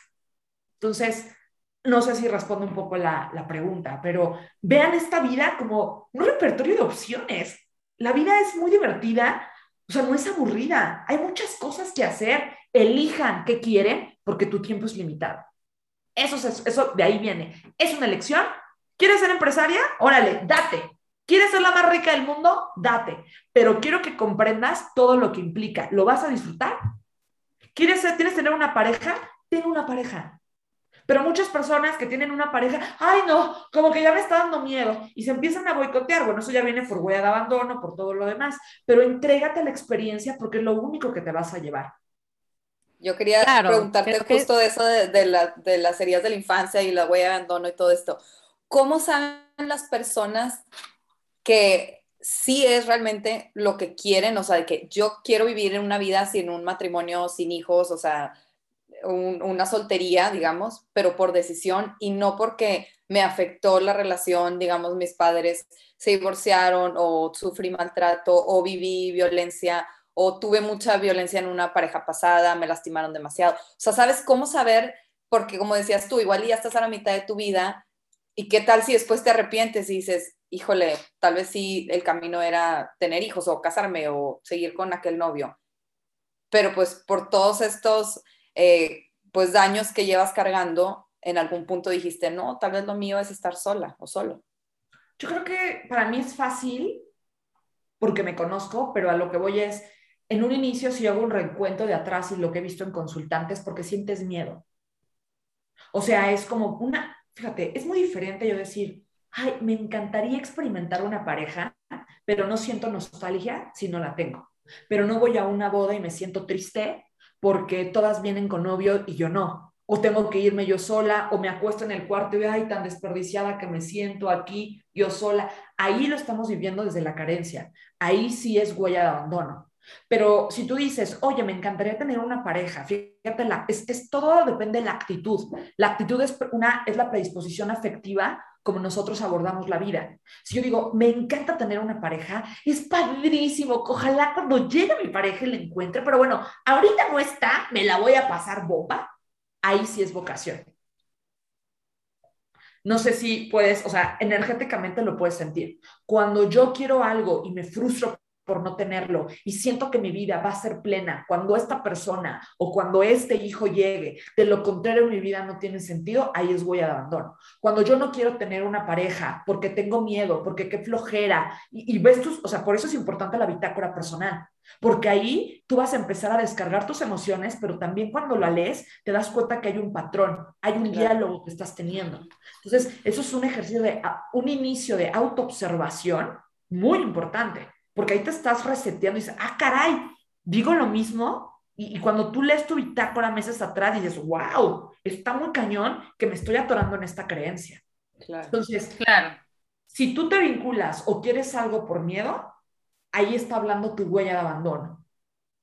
Entonces, no sé si respondo un poco la, la pregunta, pero vean esta vida como un repertorio de opciones. La vida es muy divertida, o sea, no es aburrida. Hay muchas cosas que hacer. Elijan qué quieren porque tu tiempo es limitado. Eso, es, eso de ahí viene. Es una elección ¿Quieres ser empresaria? Órale, date. ¿Quieres ser la más rica del mundo? Date. Pero quiero que comprendas todo lo que implica. ¿Lo vas a disfrutar? ¿Quieres ser, ¿Tienes tener una pareja? Ten una pareja. Pero muchas personas que tienen una pareja, ay no, como que ya me está dando miedo y se empiezan a boicotear. Bueno, eso ya viene por huella de abandono, por todo lo demás. Pero entrégate la experiencia porque es lo único que te vas a llevar. Yo quería preguntarte justo de eso de, de las heridas de la infancia y la huella de abandono y todo esto. ¿cómo saben las personas que sí es realmente lo que quieren? O sea, de que yo quiero vivir en una vida sin un matrimonio, sin hijos, o sea, una soltería, digamos, pero por decisión y no porque me afectó la relación, digamos, mis padres se divorciaron o sufrí maltrato o viví violencia o tuve mucha violencia en una pareja pasada, me lastimaron demasiado. O sea, ¿sabes cómo saber? Porque como decías tú, igual ya estás a la mitad de tu vida ¿Y qué tal si después te arrepientes y dices, híjole, tal vez sí el camino era tener hijos o casarme o seguir con aquel novio? Pero pues por todos estos eh, pues daños que llevas cargando, en algún punto dijiste, no, tal vez lo mío es estar sola o solo. Yo creo que para mí es fácil porque me conozco, pero a lo que voy es, en un inicio si hago un reencuentro de atrás y lo que he visto en consultantes, porque sientes miedo. O sea, es como una, fíjate, es muy diferente yo decir, ay, me encantaría experimentar una pareja, pero no siento nostalgia si no la tengo. Pero no voy a una boda y me siento triste porque todas vienen con novio y yo no. O tengo que irme yo sola, o me acuesto en el cuarto y, ay, tan desperdiciada que me siento aquí yo sola. Ahí lo estamos viviendo desde la carencia. Ahí sí es huella de abandono. Pero si tú dices, oye, me encantaría tener una pareja, fíjate, la, es, es, todo depende de la actitud. La actitud es, una, es la predisposición afectiva como nosotros abordamos la vida. Si yo digo, me encanta tener una pareja, es padrísimo, ojalá cuando llegue mi pareja le encuentre, pero bueno, ahorita no está, me la voy a pasar bomba, ahí sí es vocación. No sé si puedes, o sea, energéticamente lo puedes sentir. Cuando yo quiero algo y me frustro por no tenerlo y siento que mi vida va a ser plena cuando esta persona o cuando este hijo llegue. De lo contrario, mi vida no tiene sentido, ahí es voy a abandono. Cuando yo no quiero tener una pareja porque tengo miedo, porque qué flojera, y, y ves tus, o sea, por eso es importante la bitácora personal, porque ahí tú vas a empezar a descargar tus emociones, pero también cuando la lees te das cuenta que hay un patrón, hay un diálogo que estás teniendo. Entonces, eso es un ejercicio de, un inicio de autoobservación muy importante porque ahí te estás reseteando y dices, ah, caray, digo lo mismo. Y, cuando tú lees tu bitácora meses atrás, dices, wow, está muy cañón que me estoy atorando en esta creencia. Entonces, claro. si tú te vinculas o quieres algo por miedo, ahí está hablando tu huella de abandono.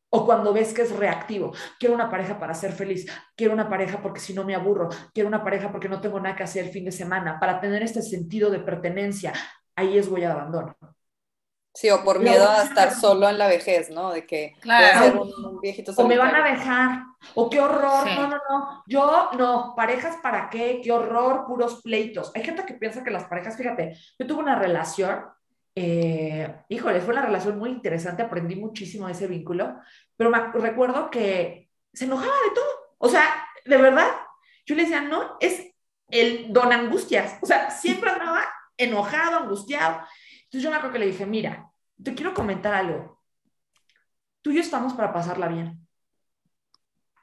O cuando ves que es reactivo, quiero una pareja para ser feliz, quiero una pareja porque si no me aburro, quiero una pareja porque no tengo nada que hacer el fin de semana, para tener este sentido de pertenencia, ahí es huella de abandono. Sí, o por miedo a estar solo en la vejez, ¿no? De que claro. un, viejito O me van a dejar, o qué horror, no, no, no. Yo, no, parejas para qué, qué horror, puros pleitos. Hay gente que piensa que las parejas, fíjate, yo tuve una relación, eh, híjole, fue una relación muy interesante, aprendí muchísimo de ese vínculo, pero me recuerdo que se enojaba de todo. O sea, de verdad, yo le decía, no, es el don angustias. O sea, siempre andaba enojado, angustiado. Entonces yo me acuerdo que le dije, mira, te quiero comentar algo. Tú y yo estamos para pasarla bien.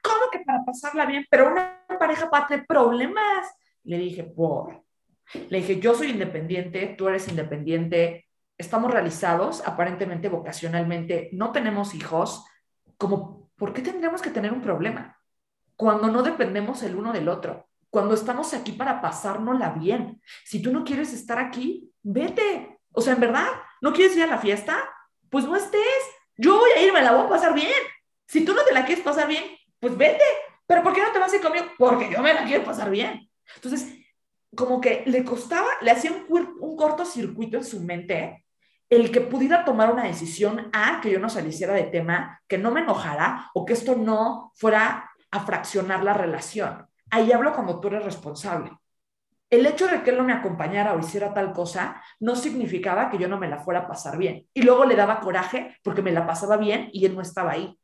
¿Cómo que para pasarla bien? Pero una pareja para tener problemas. Le dije, por. Le dije, yo soy independiente, tú eres independiente, estamos realizados, aparentemente vocacionalmente, no tenemos hijos. Como, ¿por qué tendríamos que tener un problema? Cuando no dependemos el uno del otro, cuando estamos aquí para pasárnosla bien. Si tú no quieres estar aquí, vete, o sea, en verdad, ¿no quieres ir a la fiesta? Pues no estés. Yo voy a ir, me la voy a pasar bien. Si tú no te la quieres pasar bien, pues vete. Pero ¿por qué no te vas a ir conmigo? Porque yo me la quiero pasar bien. Entonces, como que le costaba, le hacía un, un cortocircuito en su mente el que pudiera tomar una decisión a que yo no saliciera de tema, que no me enojara o que esto no fuera a fraccionar la relación. Ahí hablo cuando tú eres responsable el hecho de que él no me acompañara o hiciera tal cosa no significaba que yo no me la fuera a pasar bien. Y luego le daba coraje porque me la pasaba bien y él no estaba ahí.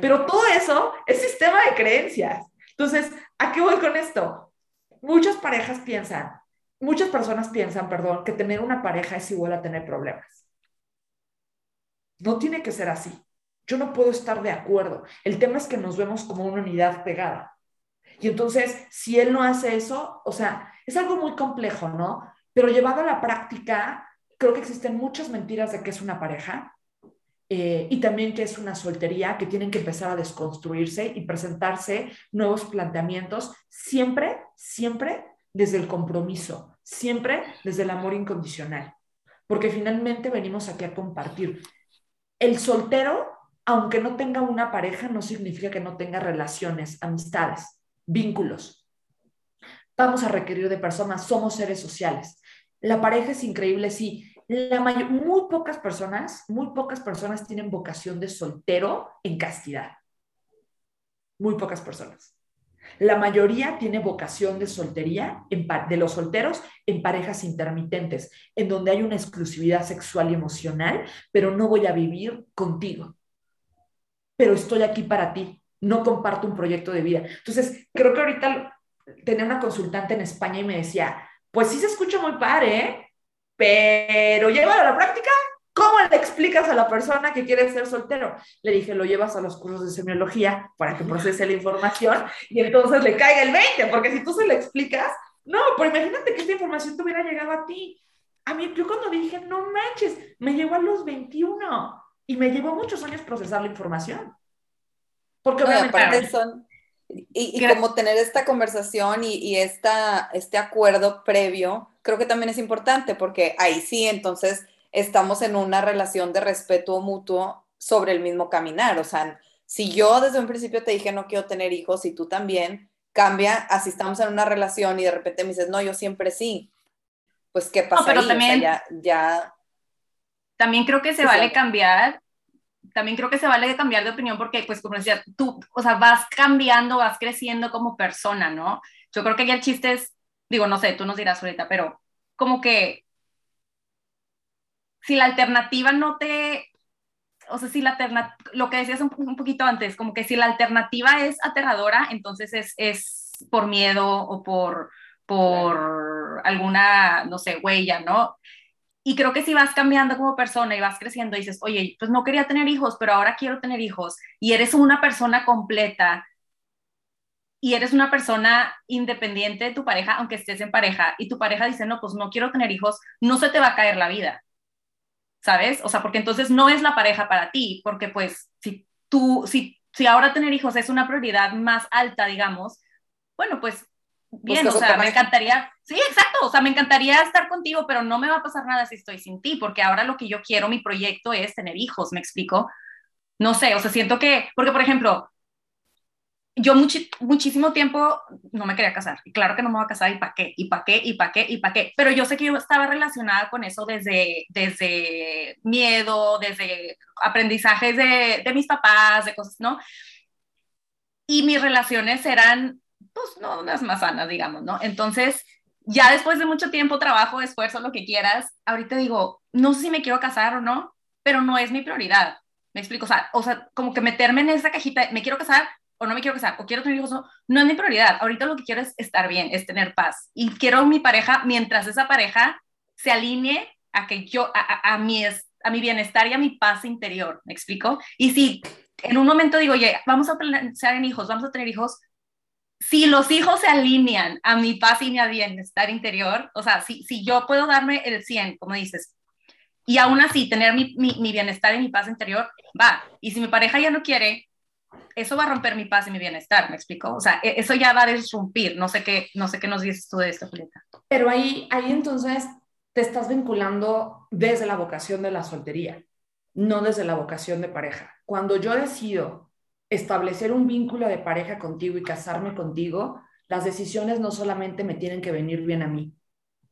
Pero todo eso es sistema de creencias. Entonces, ¿a qué voy con esto? Muchas parejas piensan, muchas personas piensan, perdón, que tener una pareja es igual a tener problemas. No tiene que ser así. Yo no puedo estar de acuerdo. El tema es que nos vemos como una unidad pegada. Y entonces, si él no hace eso, o sea, es algo muy complejo, ¿no? Pero llevado a la práctica, creo que existen muchas mentiras de que es una pareja eh, y también que es una soltería, que tienen que empezar a desconstruirse y presentarse nuevos planteamientos, siempre, siempre desde el compromiso, siempre desde el amor incondicional, porque finalmente venimos aquí a compartir. El soltero, aunque no tenga una pareja, no significa que no tenga relaciones, amistades vínculos. Vamos a requerir de personas, somos seres sociales. La pareja es increíble, sí. La muy pocas personas, muy pocas personas tienen vocación de soltero en castidad. Muy pocas personas. La mayoría tiene vocación de soltería de los solteros en parejas intermitentes, en donde hay una exclusividad sexual y emocional, pero no voy a vivir contigo. Pero estoy aquí para ti, no comparto un proyecto de vida. Entonces, creo que ahorita tenía una consultante en España y me decía, pues sí se escucha muy padre, ¿eh? pero llévalo a la práctica. ¿Cómo le explicas a la persona que quiere ser soltero? Le dije, lo llevas a los cursos de semiología para que procese la información y entonces le caiga el 20, porque si tú se lo explicas, no, pero imagínate que esta información te hubiera llegado a ti. A mí, yo cuando dije, no manches, me llegó a los 21 y me llevó muchos años procesar la información. Porque obviamente son, y, como tener esta conversación y, y esta, este acuerdo previo, creo que también es importante porque ahí sí, entonces estamos en una relación de respeto mutuo sobre el mismo caminar. O sea, si yo desde un principio te dije no quiero tener hijos y tú también, cambia, así estamos en una relación y de repente me dices, no, yo siempre sí. Pues, ¿qué pasa? pero también, ya, ya, También creo que se vale cambiar también creo que se vale cambiar de opinión porque, pues, como decía, tú, o sea, vas cambiando, vas creciendo como persona, ¿no? Yo creo que ya el chiste es, digo, no sé, tú nos dirás ahorita, pero como que si la alternativa no te, o sea, si la alternativa, lo que decías un, un, poquito antes, como que si la alternativa es aterradora, entonces es, es por miedo o por, por alguna, no sé, huella, ¿no? Y creo que si vas cambiando como persona y vas creciendo y dices, oye, pues no quería tener hijos, pero ahora quiero tener hijos, y eres una persona completa y eres una persona independiente de tu pareja, aunque estés en pareja, y tu pareja dice, no, pues no quiero tener hijos, no se te va a caer la vida. ¿sabes? O sea, porque entonces no es la pareja para ti, porque pues si tú, si, si ahora tener hijos es una prioridad más alta, digamos, bueno, pues bien, o sea, me encantaría, sí, exacto, o sea, me encantaría estar contigo, pero no me va a pasar nada si estoy sin ti, porque ahora lo que yo quiero, mi proyecto es tener hijos, ¿me explico? No sé, o sea, siento que, porque por ejemplo, yo muchísimo tiempo no me quería casar. Y claro que no me voy a casar, ¿y para qué? ¿Y para qué? ¿Y para qué? ¿Y para qué? Pero yo sé que yo estaba relacionada con eso desde, desde miedo, desde aprendizajes de, de mis papás, de cosas, ¿no? Y mis relaciones eran, pues, no unas más sanas, digamos, ¿no? Entonces, ya después de mucho tiempo, trabajo, esfuerzo, lo que quieras, ahorita digo, no sé si me quiero casar o no, pero no es mi prioridad. Me explico, o sea, o sea, como que meterme en esa cajita, me quiero casar, o no me quiero casar, o quiero tener hijos, no, no es mi prioridad. Ahorita lo que quiero es estar bien, es tener paz. Y quiero mi pareja mientras esa pareja se alinee a que yo, a, a, mi, a mi bienestar y a mi paz interior, ¿me explico? Y si en un momento digo, oye, vamos a pensar en hijos, vamos a tener hijos, si los hijos se alinean a mi paz y mi bienestar interior, o sea, si, si yo puedo darme el 100, como dices, y aún así tener mi, mi, mi bienestar y mi paz interior, va. Y si mi pareja ya no quiere, eso va a romper mi paz y mi bienestar, ¿me explico? O sea, e, eso ya va a disrumpir, no sé qué, no sé qué nos dices tú de esto, Julieta. Pero ahí, ahí entonces te estás vinculando desde la vocación de la soltería, no desde la vocación de pareja. Cuando yo decido establecer un vínculo de pareja contigo y casarme contigo, las decisiones no solamente me tienen que venir bien a mí,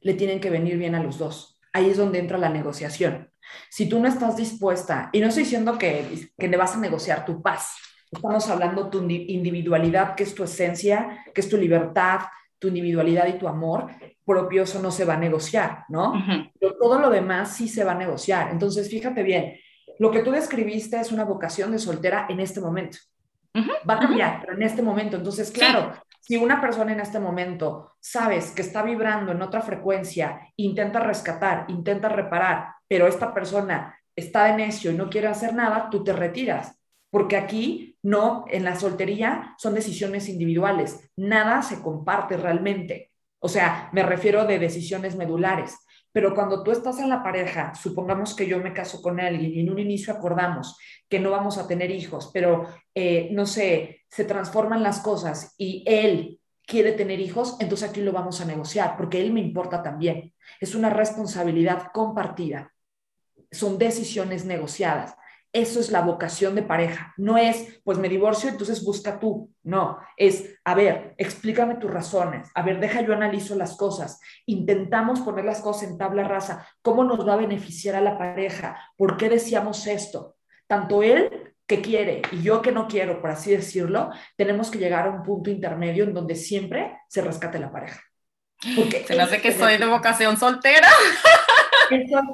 le tienen que venir bien a los dos. Ahí es donde entra la negociación. Si tú no estás dispuesta, y no estoy diciendo que, que le vas a negociar tu paz, Estamos hablando tu individualidad, que es tu esencia, que es tu libertad, tu individualidad y tu amor propio, eso no se va a negociar, ¿no? Pero todo lo demás sí se va a negociar. Entonces, fíjate bien, lo que tú describiste es una vocación de soltera en este momento. Va a cambiar, pero en este momento. Entonces, claro, si una persona en este momento sabes que está vibrando en otra frecuencia, intenta rescatar, intenta reparar, pero esta persona está de necio y no quiere hacer nada, tú te retiras porque aquí no, en la soltería son decisiones individuales, nada se comparte realmente. O sea, me refiero de decisiones medulares. Pero cuando tú estás en la pareja, supongamos que yo me caso con alguien y en un inicio acordamos que no vamos a tener hijos, pero eh, no sé, se transforman las cosas y él quiere tener hijos, entonces aquí lo vamos a negociar, porque él me importa también. Es una responsabilidad compartida. Son decisiones negociadas. Eso es la vocación de pareja. No es, pues me divorcio, entonces busca tú. No, es, a ver, explícame tus razones. A ver, deja yo analizo las cosas. Intentamos poner las cosas en tabla rasa. ¿Cómo nos va a beneficiar a la pareja? ¿Por qué decíamos esto? Tanto él que quiere y yo que no quiero, por así decirlo, tenemos que llegar a un punto intermedio en donde siempre se rescate la pareja. Porque se me hace que soy de vocación soltera.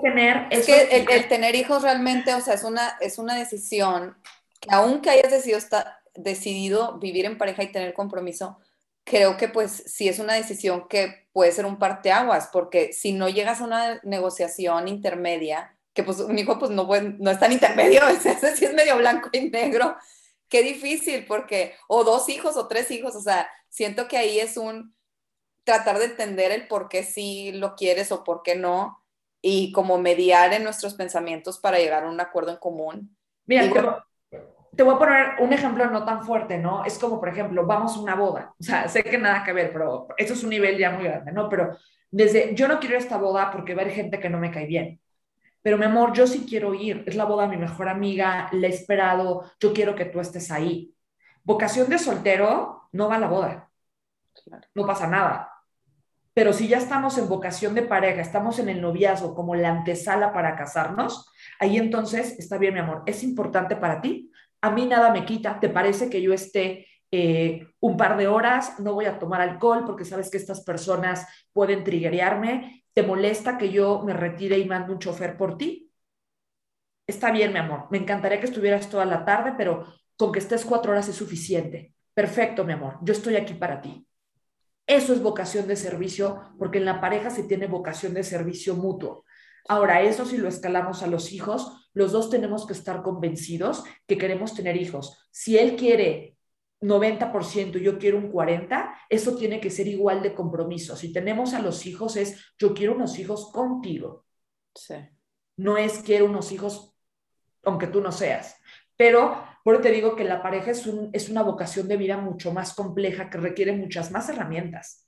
tener... Es que el, tener hijos realmente, o sea, es una, es una decisión que aunque hayas decidido, está, decidido vivir en pareja y tener compromiso, creo que pues sí es una decisión que puede ser un parteaguas, porque si no llegas a una negociación intermedia, que pues un hijo pues no, no es tan intermedio, ese sí es medio blanco y negro, qué difícil, porque, o dos hijos o tres hijos, o sea, siento que ahí es un tratar de entender el por qué sí lo quieres o por qué no, y como mediar en nuestros pensamientos para llegar a un acuerdo en común. Mira, te, voy a poner un ejemplo no tan fuerte, ¿no? Es como, por ejemplo, vamos a una boda, o sea, sé que nada que ver, pero eso es un nivel ya muy grande, ¿no? Pero desde, yo no quiero esta boda porque va a haber gente que no me cae bien, pero mi amor, yo sí quiero ir, es la boda de mi mejor amiga, la he esperado, yo quiero que tú estés ahí. Vocación de soltero, no va a la boda, no pasa nada pero si ya estamos en vocación de pareja, estamos en el noviazgo como la antesala para casarnos, ahí entonces está bien, mi amor, es importante para ti. A mí nada me quita, ¿te parece que yo esté eh, un par de horas? No voy a tomar alcohol porque sabes que estas personas pueden triguearme. ¿Te molesta que yo me retire y mande un chofer por ti? está bien, mi amor, me encantaría que estuvieras toda la tarde, pero con que estés cuatro horas es suficiente. Perfecto, mi amor, yo estoy aquí para ti. Eso es vocación de servicio, porque en la pareja se tiene vocación de servicio mutuo. Ahora, eso si lo escalamos a los hijos, los dos tenemos que estar convencidos que queremos tener hijos. Si él quiere 90% y yo quiero un 40%, eso tiene que ser igual de compromiso. Si tenemos a los hijos es, yo quiero unos hijos contigo. Sí. No es quiero unos hijos aunque tú no seas. Pero por eso te digo que la pareja es, un, es una vocación de vida mucho más compleja que requiere muchas más herramientas.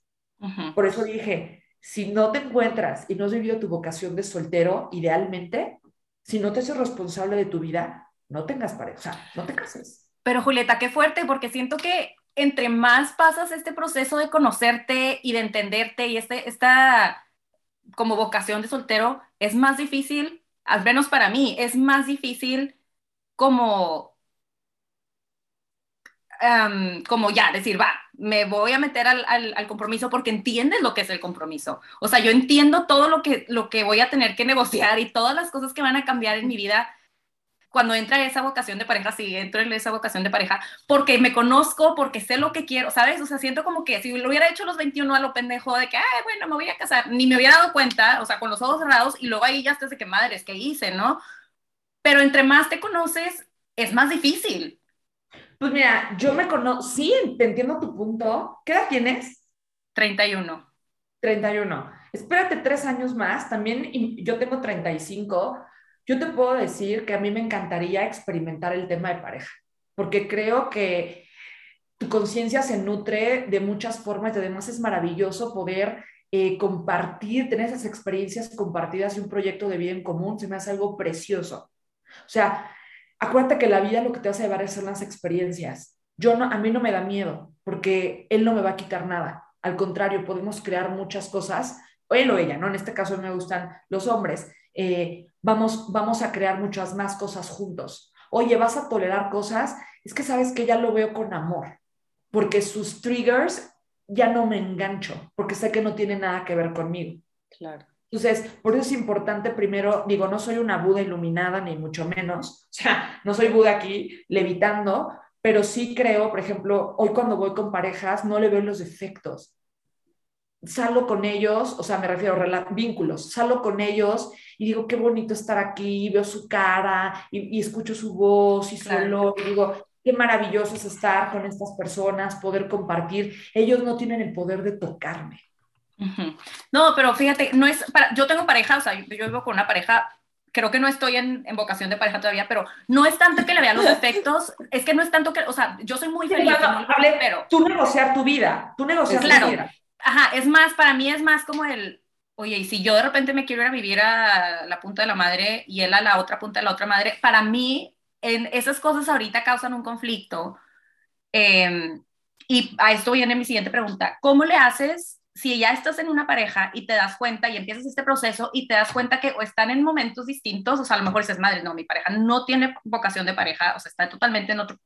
Por eso dije, si no te encuentras y no has vivido tu vocación de soltero, idealmente, si no te haces responsable de tu vida, no tengas pareja, o sea, no te cases. Pero Julieta, qué fuerte, porque siento que entre más pasas este proceso de conocerte y de entenderte y este, esta como vocación de soltero, es más difícil, al menos para mí, es más difícil como, um, como ya decir, va, me voy a meter al, al, compromiso porque entiendes lo que es el compromiso. O sea, yo entiendo todo lo que, lo que voy a tener que negociar y todas las cosas que van a cambiar en mi vida cuando entra esa vocación de pareja, sí, entro en esa vocación de pareja, porque me conozco, porque sé lo que quiero, ¿sabes? O sea, siento como que si lo hubiera hecho a los 21 a lo pendejo de que, ay, bueno, me voy a casar, ni me hubiera dado cuenta, o sea, con los ojos cerrados, y luego ahí ya estás de que madres, ¿qué hice, no? Pero entre más te conoces, es más difícil. Pues mira, yo me conozco, sí, te entiendo tu punto. ¿Qué edad tienes? 31. 31. Espérate tres años más, también yo tengo 35. Yo te puedo decir que a mí me encantaría experimentar el tema de pareja, porque creo que tu conciencia se nutre de muchas formas y además es maravilloso poder eh, compartir, tener esas experiencias compartidas y un proyecto de vida en común, se me hace algo precioso. O sea, acuérdate que la vida lo que te vas a llevar ser las experiencias. Yo a mí no me da miedo, porque él no me va a quitar nada. Al contrario, podemos crear muchas cosas, él o ella, ¿no? En este caso me gustan los hombres. Eh, vamos, vamos a crear muchas más cosas juntos. Oye, vas a tolerar cosas, es que sabes que ya lo veo con amor, porque sus triggers ya no me engancho, porque sé que no tiene nada que ver conmigo. Claro. Entonces, por eso es importante primero, digo, no soy una Buda iluminada, ni mucho menos, o sea, no soy Buda aquí levitando, pero sí creo, por ejemplo, hoy cuando voy con parejas, no le veo los defectos. Salgo con ellos, o sea, me refiero a vínculos, salgo con ellos y digo, qué bonito estar aquí, veo su cara y, escucho su voz y su olor, y digo, qué maravilloso es estar con estas personas, poder compartir. Ellos no tienen el poder de tocarme no, pero fíjate, no es para, yo tengo pareja, o sea, yo, vivo con una pareja, creo que no estoy en, en, vocación de pareja todavía, pero no es tanto que le vean los defectos, es que no es tanto que, o sea, yo soy muy feliz, pero... Tú negociar tu vida, tú negociar claro, tu vida. Ajá, es más, para mí es más como el, oye, y si yo de repente me quiero ir a vivir a la punta de la madre y él a la otra punta de la otra madre, para mí en esas cosas ahorita causan un conflicto. Em, y a esto viene mi siguiente pregunta, ¿cómo le haces si ya estás en una pareja y te das cuenta y empiezas este proceso y te das cuenta que o están en momentos distintos, o sea, a lo mejor dices, madre, no, mi pareja no tiene vocación de pareja, o sea, está totalmente en otro,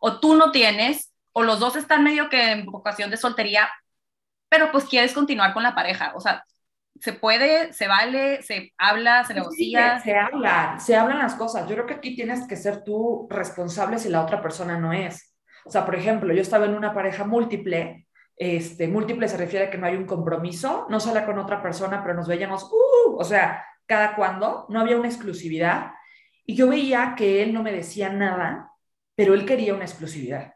o tú no tienes, o los dos están medio que en vocación de soltería, pero pues quieres continuar con la pareja, o sea, se puede, se vale, se habla, se negocia. se habla, se hablan las cosas. Yo creo que aquí tienes que ser tú responsable si la otra persona no es. O sea, por ejemplo, yo estaba en una pareja múltiple este, múltiple se refiere a que no hay un compromiso, no sale con otra persona, pero nos veíamos, uh, o sea, cada cuando, no había una exclusividad. Y yo veía que él no me decía nada, pero él quería una exclusividad.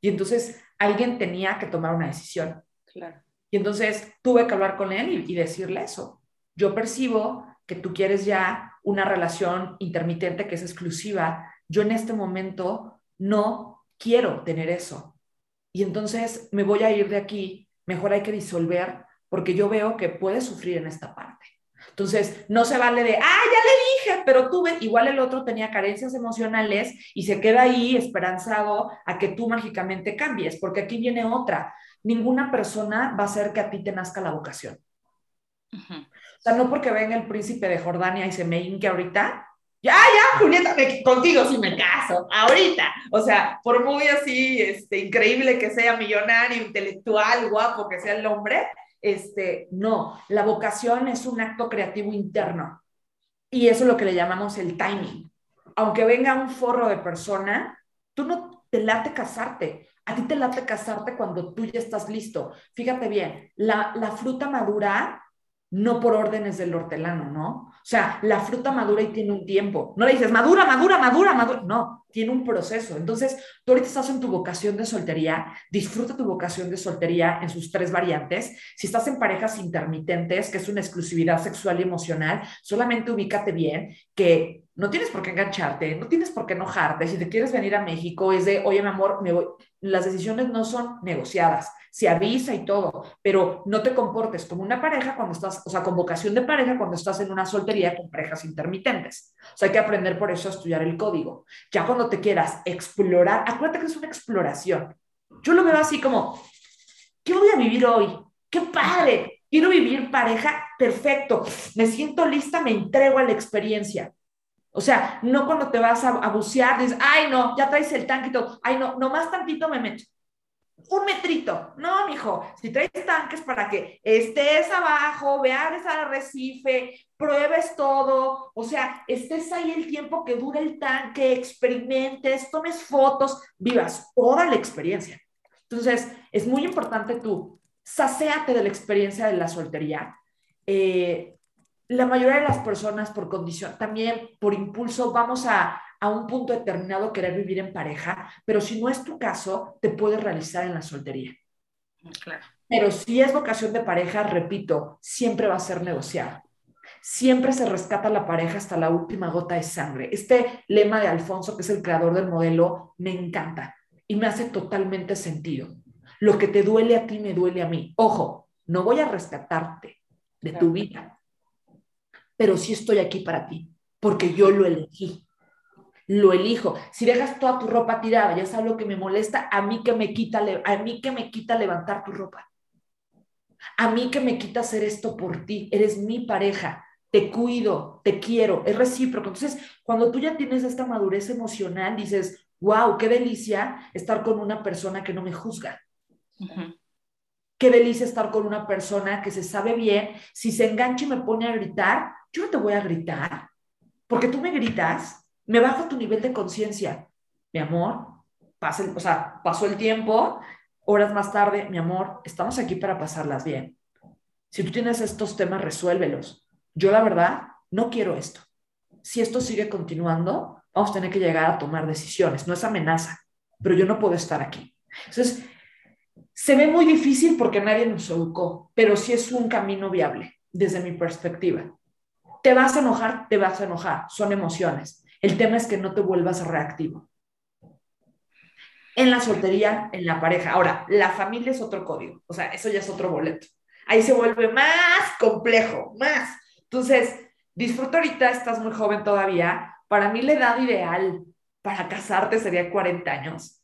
Y entonces alguien tenía que tomar una decisión. Claro. Y entonces tuve que hablar con él y, y decirle eso. Yo percibo que tú quieres ya una relación intermitente que es exclusiva. Yo en este momento no quiero tener eso y entonces me voy a ir de aquí, mejor hay que disolver porque yo veo que puede sufrir en esta parte. Entonces, no se vale de, ah, ya le dije, pero tú ves, igual el otro tenía carencias emocionales y se queda ahí esperanzado a que tú mágicamente cambies, porque aquí viene otra. Ninguna persona va a hacer que a ti te nazca la vocación. O sea, no porque venga el príncipe de Jordania y se me hinque ahorita, ya, ya, Julieta, contigo sí me caso, ahorita. O sea, por muy así, este, increíble que sea millonario, intelectual, guapo que sea el hombre, este, no, la vocación es un acto creativo interno. Y eso es lo que le llamamos el timing. aunque venga un forro de persona, tú no te late casarte. A ti te late casarte cuando tú ya estás listo. Fíjate bien, la fruta madura no por órdenes del hortelano, ¿no? O sea, la fruta madura y tiene un tiempo. No le dices, madura, madura, madura, madura. No, tiene un proceso. Entonces, tú ahorita estás en tu vocación de soltería, disfruta tu vocación de soltería en sus tres variantes. Si estás en parejas intermitentes, que es una exclusividad sexual y emocional, solamente ubícate bien que no tienes por qué engancharte, no tienes por qué enojarte. Si te quieres venir a México, es de, oye, mi amor, me voy. Las decisiones no son negociadas, se avisa y todo, pero no te comportes como una pareja cuando estás, o sea, con vocación de pareja cuando estás en una soltería con parejas intermitentes. O sea, hay que aprender por eso a estudiar el código. Ya cuando te quieras explorar, acuérdate que es una exploración. Yo lo veo así como, ¿qué voy a vivir hoy? ¡Qué padre! Quiero vivir pareja, perfecto. Me siento lista, me entrego a la experiencia o sea, no cuando te vas a, bucear, dices, ay, no, ya traes el tanque y todo, ay, no, nomás tantito me meto. Un metrito. No, mijo, si traes tanques para que estés abajo, veas al arrecife, pruebes todo, o sea, estés ahí el tiempo que dura el tanque, experimentes, tomes fotos, vivas toda la experiencia. Entonces, es muy importante tú, saciate de la experiencia de la soltería. Eh, la mayoría de las personas por condición, también por impulso, vamos a, a un punto determinado querer vivir en pareja, pero si no es tu caso, te puedes realizar en la soltería. Claro. Pero si es vocación de pareja, repito, siempre va a ser negociado. Siempre se rescata la pareja hasta la última gota de sangre. Este lema de Alfonso, que es el creador del modelo, me encanta y me hace totalmente sentido. Lo que te duele a ti me duele a mí. Ojo, no voy a rescatarte de tu vida, pero sí estoy aquí para ti, porque yo lo elegí. Lo elijo. Si dejas toda tu ropa tirada, ya sabes lo que me molesta, a mí que me quita, a mí que me quita levantar tu ropa. A mí que me quita hacer esto por ti. Eres mi pareja. Te cuido, te quiero, es recíproco. Entonces, cuando tú ya tienes esta madurez emocional, dices, wow, qué delicia estar con una persona que no me juzga. Qué delicia estar con una persona que se sabe bien. Si se engancha y me pone a gritar, yo no te voy a gritar, porque tú me gritas, me bajo tu nivel de conciencia. Mi amor, pasa o sea, pasó el tiempo, horas más tarde, mi amor, estamos aquí para pasarlas bien. Si tú tienes estos temas, resuélvelos. Yo la verdad no quiero esto. Si esto sigue continuando, vamos a tener que llegar a tomar decisiones. No es amenaza, pero yo no puedo estar aquí. Entonces, se ve muy difícil porque nadie nos educó, pero sí es un camino viable desde mi perspectiva. Te vas a enojar, te vas a enojar, son emociones. El tema es que no te vuelvas reactivo. En la soltería, en la pareja. Ahora, la familia es otro código, o sea, eso ya es otro boleto. Ahí se vuelve más complejo, más. Entonces, disfruta ahorita, estás muy joven todavía. Para mí la edad ideal para casarte sería 40 años.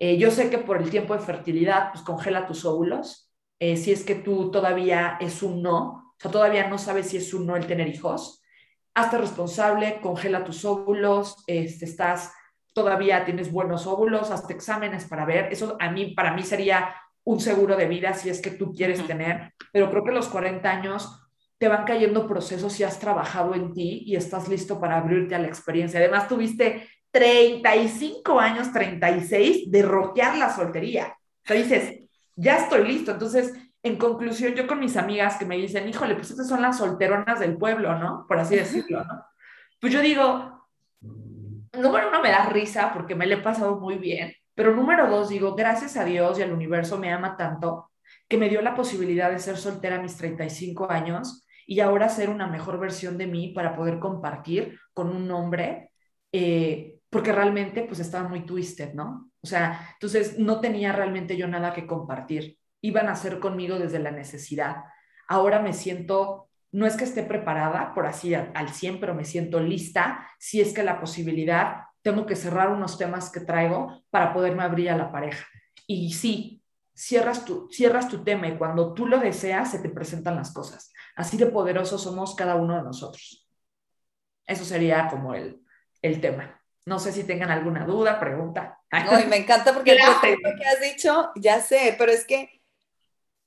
Eh, yo sé que por el tiempo de fertilidad, pues congela tus óvulos. Eh, si es que tú todavía es un no, o sea, todavía no sabes si es un no el tener hijos, hazte responsable, congela tus óvulos, este, estás, todavía tienes buenos óvulos, hazte exámenes para ver, eso a mí, para mí sería un seguro de vida si es que tú quieres tener, pero creo que los 40 años te van cayendo procesos si has trabajado en ti y estás listo para abrirte a la experiencia. Además, tuviste 35 años, 36 de roquear la soltería. O sea, dices, ya estoy listo. Entonces, en conclusión, yo con mis amigas que me dicen, híjole, pues estas son las solteronas del pueblo, ¿no? Por así decirlo, ¿no? Pues yo digo, número uno me da risa porque me le he pasado muy bien, pero número dos digo, gracias a Dios y al universo me ama tanto que me dio la posibilidad de ser soltera a mis 35 años y ahora ser una mejor versión de mí para poder compartir con un hombre, eh, porque realmente pues estaba muy twisted, ¿no? O sea, entonces no tenía realmente yo nada que compartir iban a hacer conmigo desde la necesidad. Ahora me siento, no es que esté preparada, por así al 100, pero me siento lista si es que la posibilidad, tengo que cerrar unos temas que traigo para poderme abrir a la pareja. Y sí, cierras tu, cierras tu tema y cuando tú lo deseas, se te presentan las cosas. Así de poderosos somos cada uno de nosotros. Eso sería como el, el tema. No sé si tengan alguna duda, pregunta. No, me encanta porque lo que has dicho, ya sé, pero es que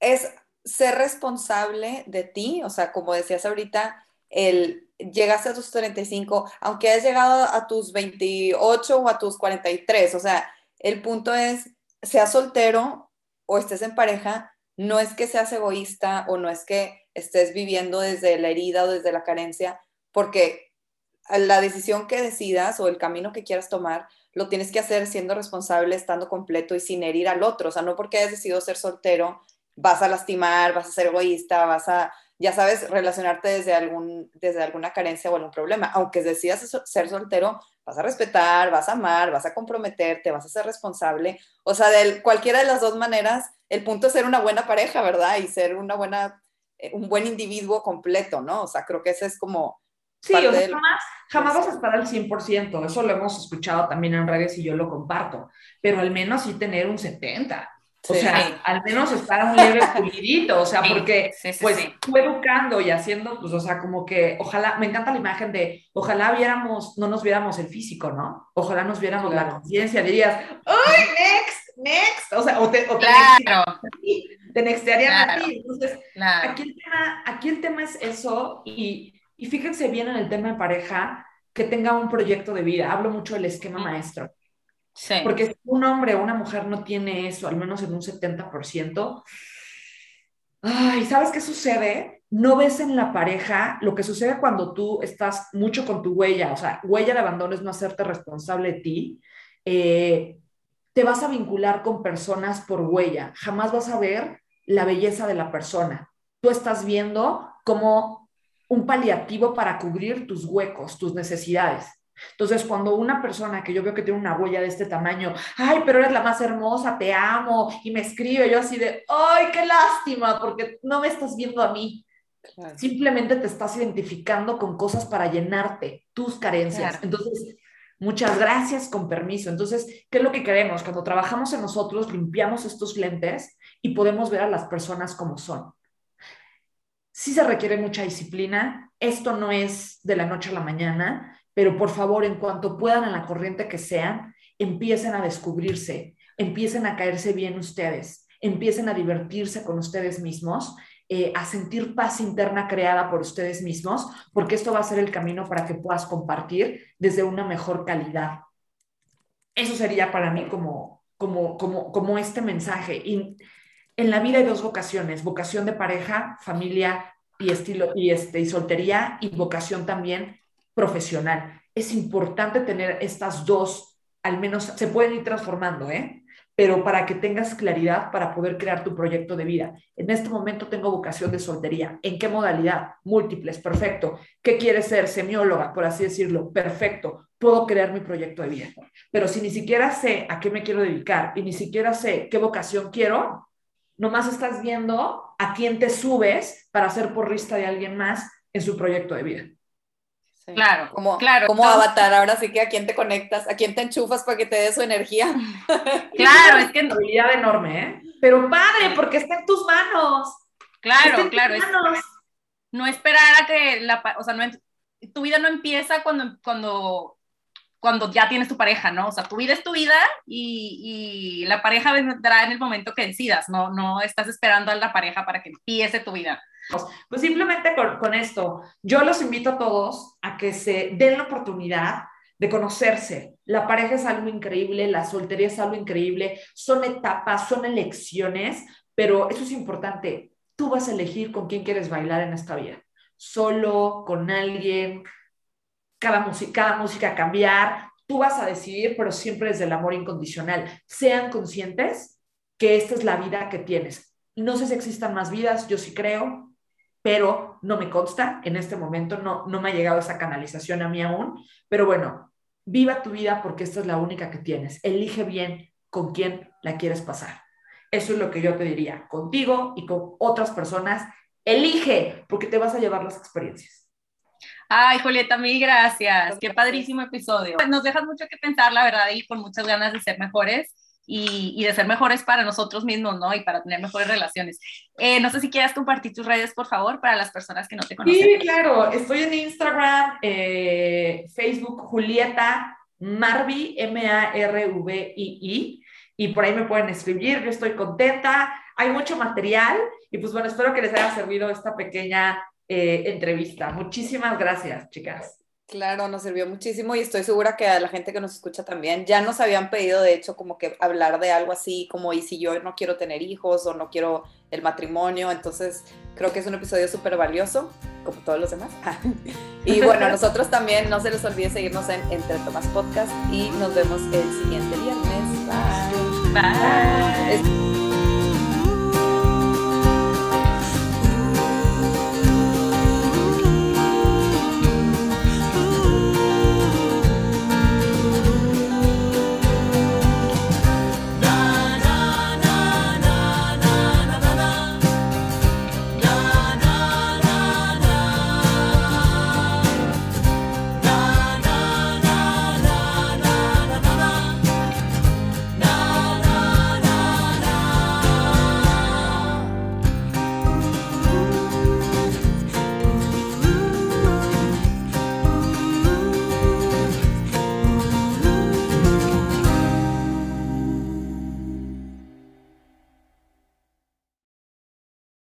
es ser responsable de ti, o sea, como decías ahorita, el llegaste a tus 35, aunque hayas llegado a tus 28 o a tus 43, o sea, el punto es, seas soltero o estés en pareja, no es que seas egoísta o no es que estés viviendo desde la herida o desde la carencia, porque la decisión que decidas o el camino que quieras tomar, lo tienes que hacer siendo responsable, estando completo y sin herir al otro. O sea, no porque hayas decidido ser soltero, vas a lastimar, vas a ser egoísta, vas a, ya sabes, relacionarte desde, algún, desde alguna carencia o algún problema. Aunque decidas ser soltero, vas a respetar, vas a amar, vas a comprometerte, vas a ser responsable. O sea, de cualquiera de las dos maneras, el punto es ser una buena pareja, ¿verdad? Y ser una buena, eh, un buen individuo completo, ¿no? O sea, creo que ese es como Sí, o sea, jamás, jamás vas a estar al 100%, eso lo hemos escuchado también en redes y yo lo comparto, pero al menos sí tener un 70%. O sea, al menos estar un leve pulidito, o sea, porque pues tú educando y haciendo, pues, o sea, como que ojalá, me encanta la imagen de, ojalá viéramos, no nos viéramos el físico, ¿no? Ojalá nos viéramos la conciencia, dirías, ¡ay, next, next! O sea, o te, o te, claro. te nextearían a ti. Entonces, aquí, el tema, aquí el tema es eso y y fíjense bien en el tema de pareja, que tenga un proyecto de vida. Hablo mucho del esquema maestro. Sí. Porque un hombre o una mujer no tiene eso, al menos en un 70%, ay, ¿sabes qué sucede? No ves en la pareja lo que sucede cuando tú estás mucho con tu huella, o sea, huella de abandono es no hacerte responsable de ti. Eh, te vas a vincular con personas por huella, jamás vas a ver la belleza de la persona. Tú estás viendo cómo un paliativo para cubrir tus huecos, tus necesidades. Entonces, cuando una persona que yo veo que tiene una huella de este tamaño, ay, pero eres la más hermosa, te amo, y me escribe, yo así de, ay, qué lástima, porque no me estás viendo a mí. Simplemente te estás identificando con cosas para llenarte tus carencias. Entonces, muchas gracias, con permiso. Entonces, ¿qué es lo que queremos? Cuando trabajamos en nosotros, limpiamos estos lentes y podemos ver a las personas como son sí se requiere mucha disciplina. Esto no es de la noche a la mañana, pero por favor, en cuanto puedan, en la corriente que sean, empiecen a descubrirse, empiecen a caerse bien ustedes, empiecen a divertirse con ustedes mismos, eh, a sentir paz interna creada por ustedes mismos, porque esto va a ser el camino para que puedas compartir desde una mejor calidad. Eso sería para mí como, como, como, como este mensaje. Y en la vida hay dos vocaciones, vocación de pareja, familia y estilo y este y soltería y vocación también profesional. Es importante tener estas dos, al menos se pueden ir transformando, ¿eh? Pero para que tengas claridad para poder crear tu proyecto de vida. En este momento tengo vocación de soltería. ¿En qué modalidad? Múltiples, perfecto. ¿Qué quieres ser? Semióloga, por así decirlo. Perfecto. Puedo crear mi proyecto de vida. Pero si ni siquiera sé a qué me quiero dedicar y ni siquiera sé qué vocación quiero, nomás estás viendo a quién te subes para ser porrista de alguien más en su proyecto de vida. Claro, como, claro. Como avatar, ahora sí que a quién te conectas, a quién te enchufas para que te dé su energía. claro, es que... Una habilidad enorme, ¿eh? Pero padre, porque está en tus manos. Claro, claro. no esperar a que la... O sea, no, tu vida no empieza cuando, cuando cuando ya tienes tu pareja, ¿no? O sea, tu vida es tu vida y, y, la pareja vendrá en el momento que decidas, no, no estás esperando a la pareja para que empiece tu vida. Pues simplemente con, esto, yo los invito a todos a que se den la oportunidad de conocerse. La pareja es algo increíble, la soltería es algo increíble, son etapas, son elecciones, pero eso es importante. Tú vas a elegir con quién quieres bailar en esta vida. Solo, con alguien, cada, música, música cambiar, tú vas a decidir, pero siempre desde el amor incondicional. Sean conscientes que esta es la vida que tienes. No sé si existan más vidas, yo sí creo, pero no me consta, en este momento no, no me ha llegado esa canalización a mí aún, pero bueno, viva tu vida porque esta es la única que tienes. Elige bien con quién la quieres pasar. Eso es lo que yo te diría, contigo y con otras personas. Elige porque te vas a llevar las experiencias. Ay, Julieta, mil gracias. Qué padrísimo episodio. Nos dejas mucho que pensar, la verdad, y con muchas ganas de ser mejores. Y, de ser mejores para nosotros mismos, ¿no? Y para tener mejores relaciones. Eh, no sé si quieras compartir tus redes, por favor, para las personas que no te conocen. Sí, claro. Estoy en Instagram, eh, Facebook, Julieta Marvi, M-A-R-V-I-I. Y por ahí me pueden escribir. Yo estoy contenta. Hay mucho material. Y pues bueno, espero que les haya servido esta pequeña eh, entrevista. Muchísimas gracias, chicas. Claro, nos sirvió muchísimo y estoy segura que a la gente que nos escucha también ya nos habían pedido, de hecho, como que hablar de algo así, como y si yo no quiero tener hijos o no quiero el matrimonio, entonces creo que es un episodio súper valioso, como todos los demás. y bueno, nosotros también, no se les olvide seguirnos en Entre Tomas Podcast y nos vemos el siguiente viernes. Bye. Bye.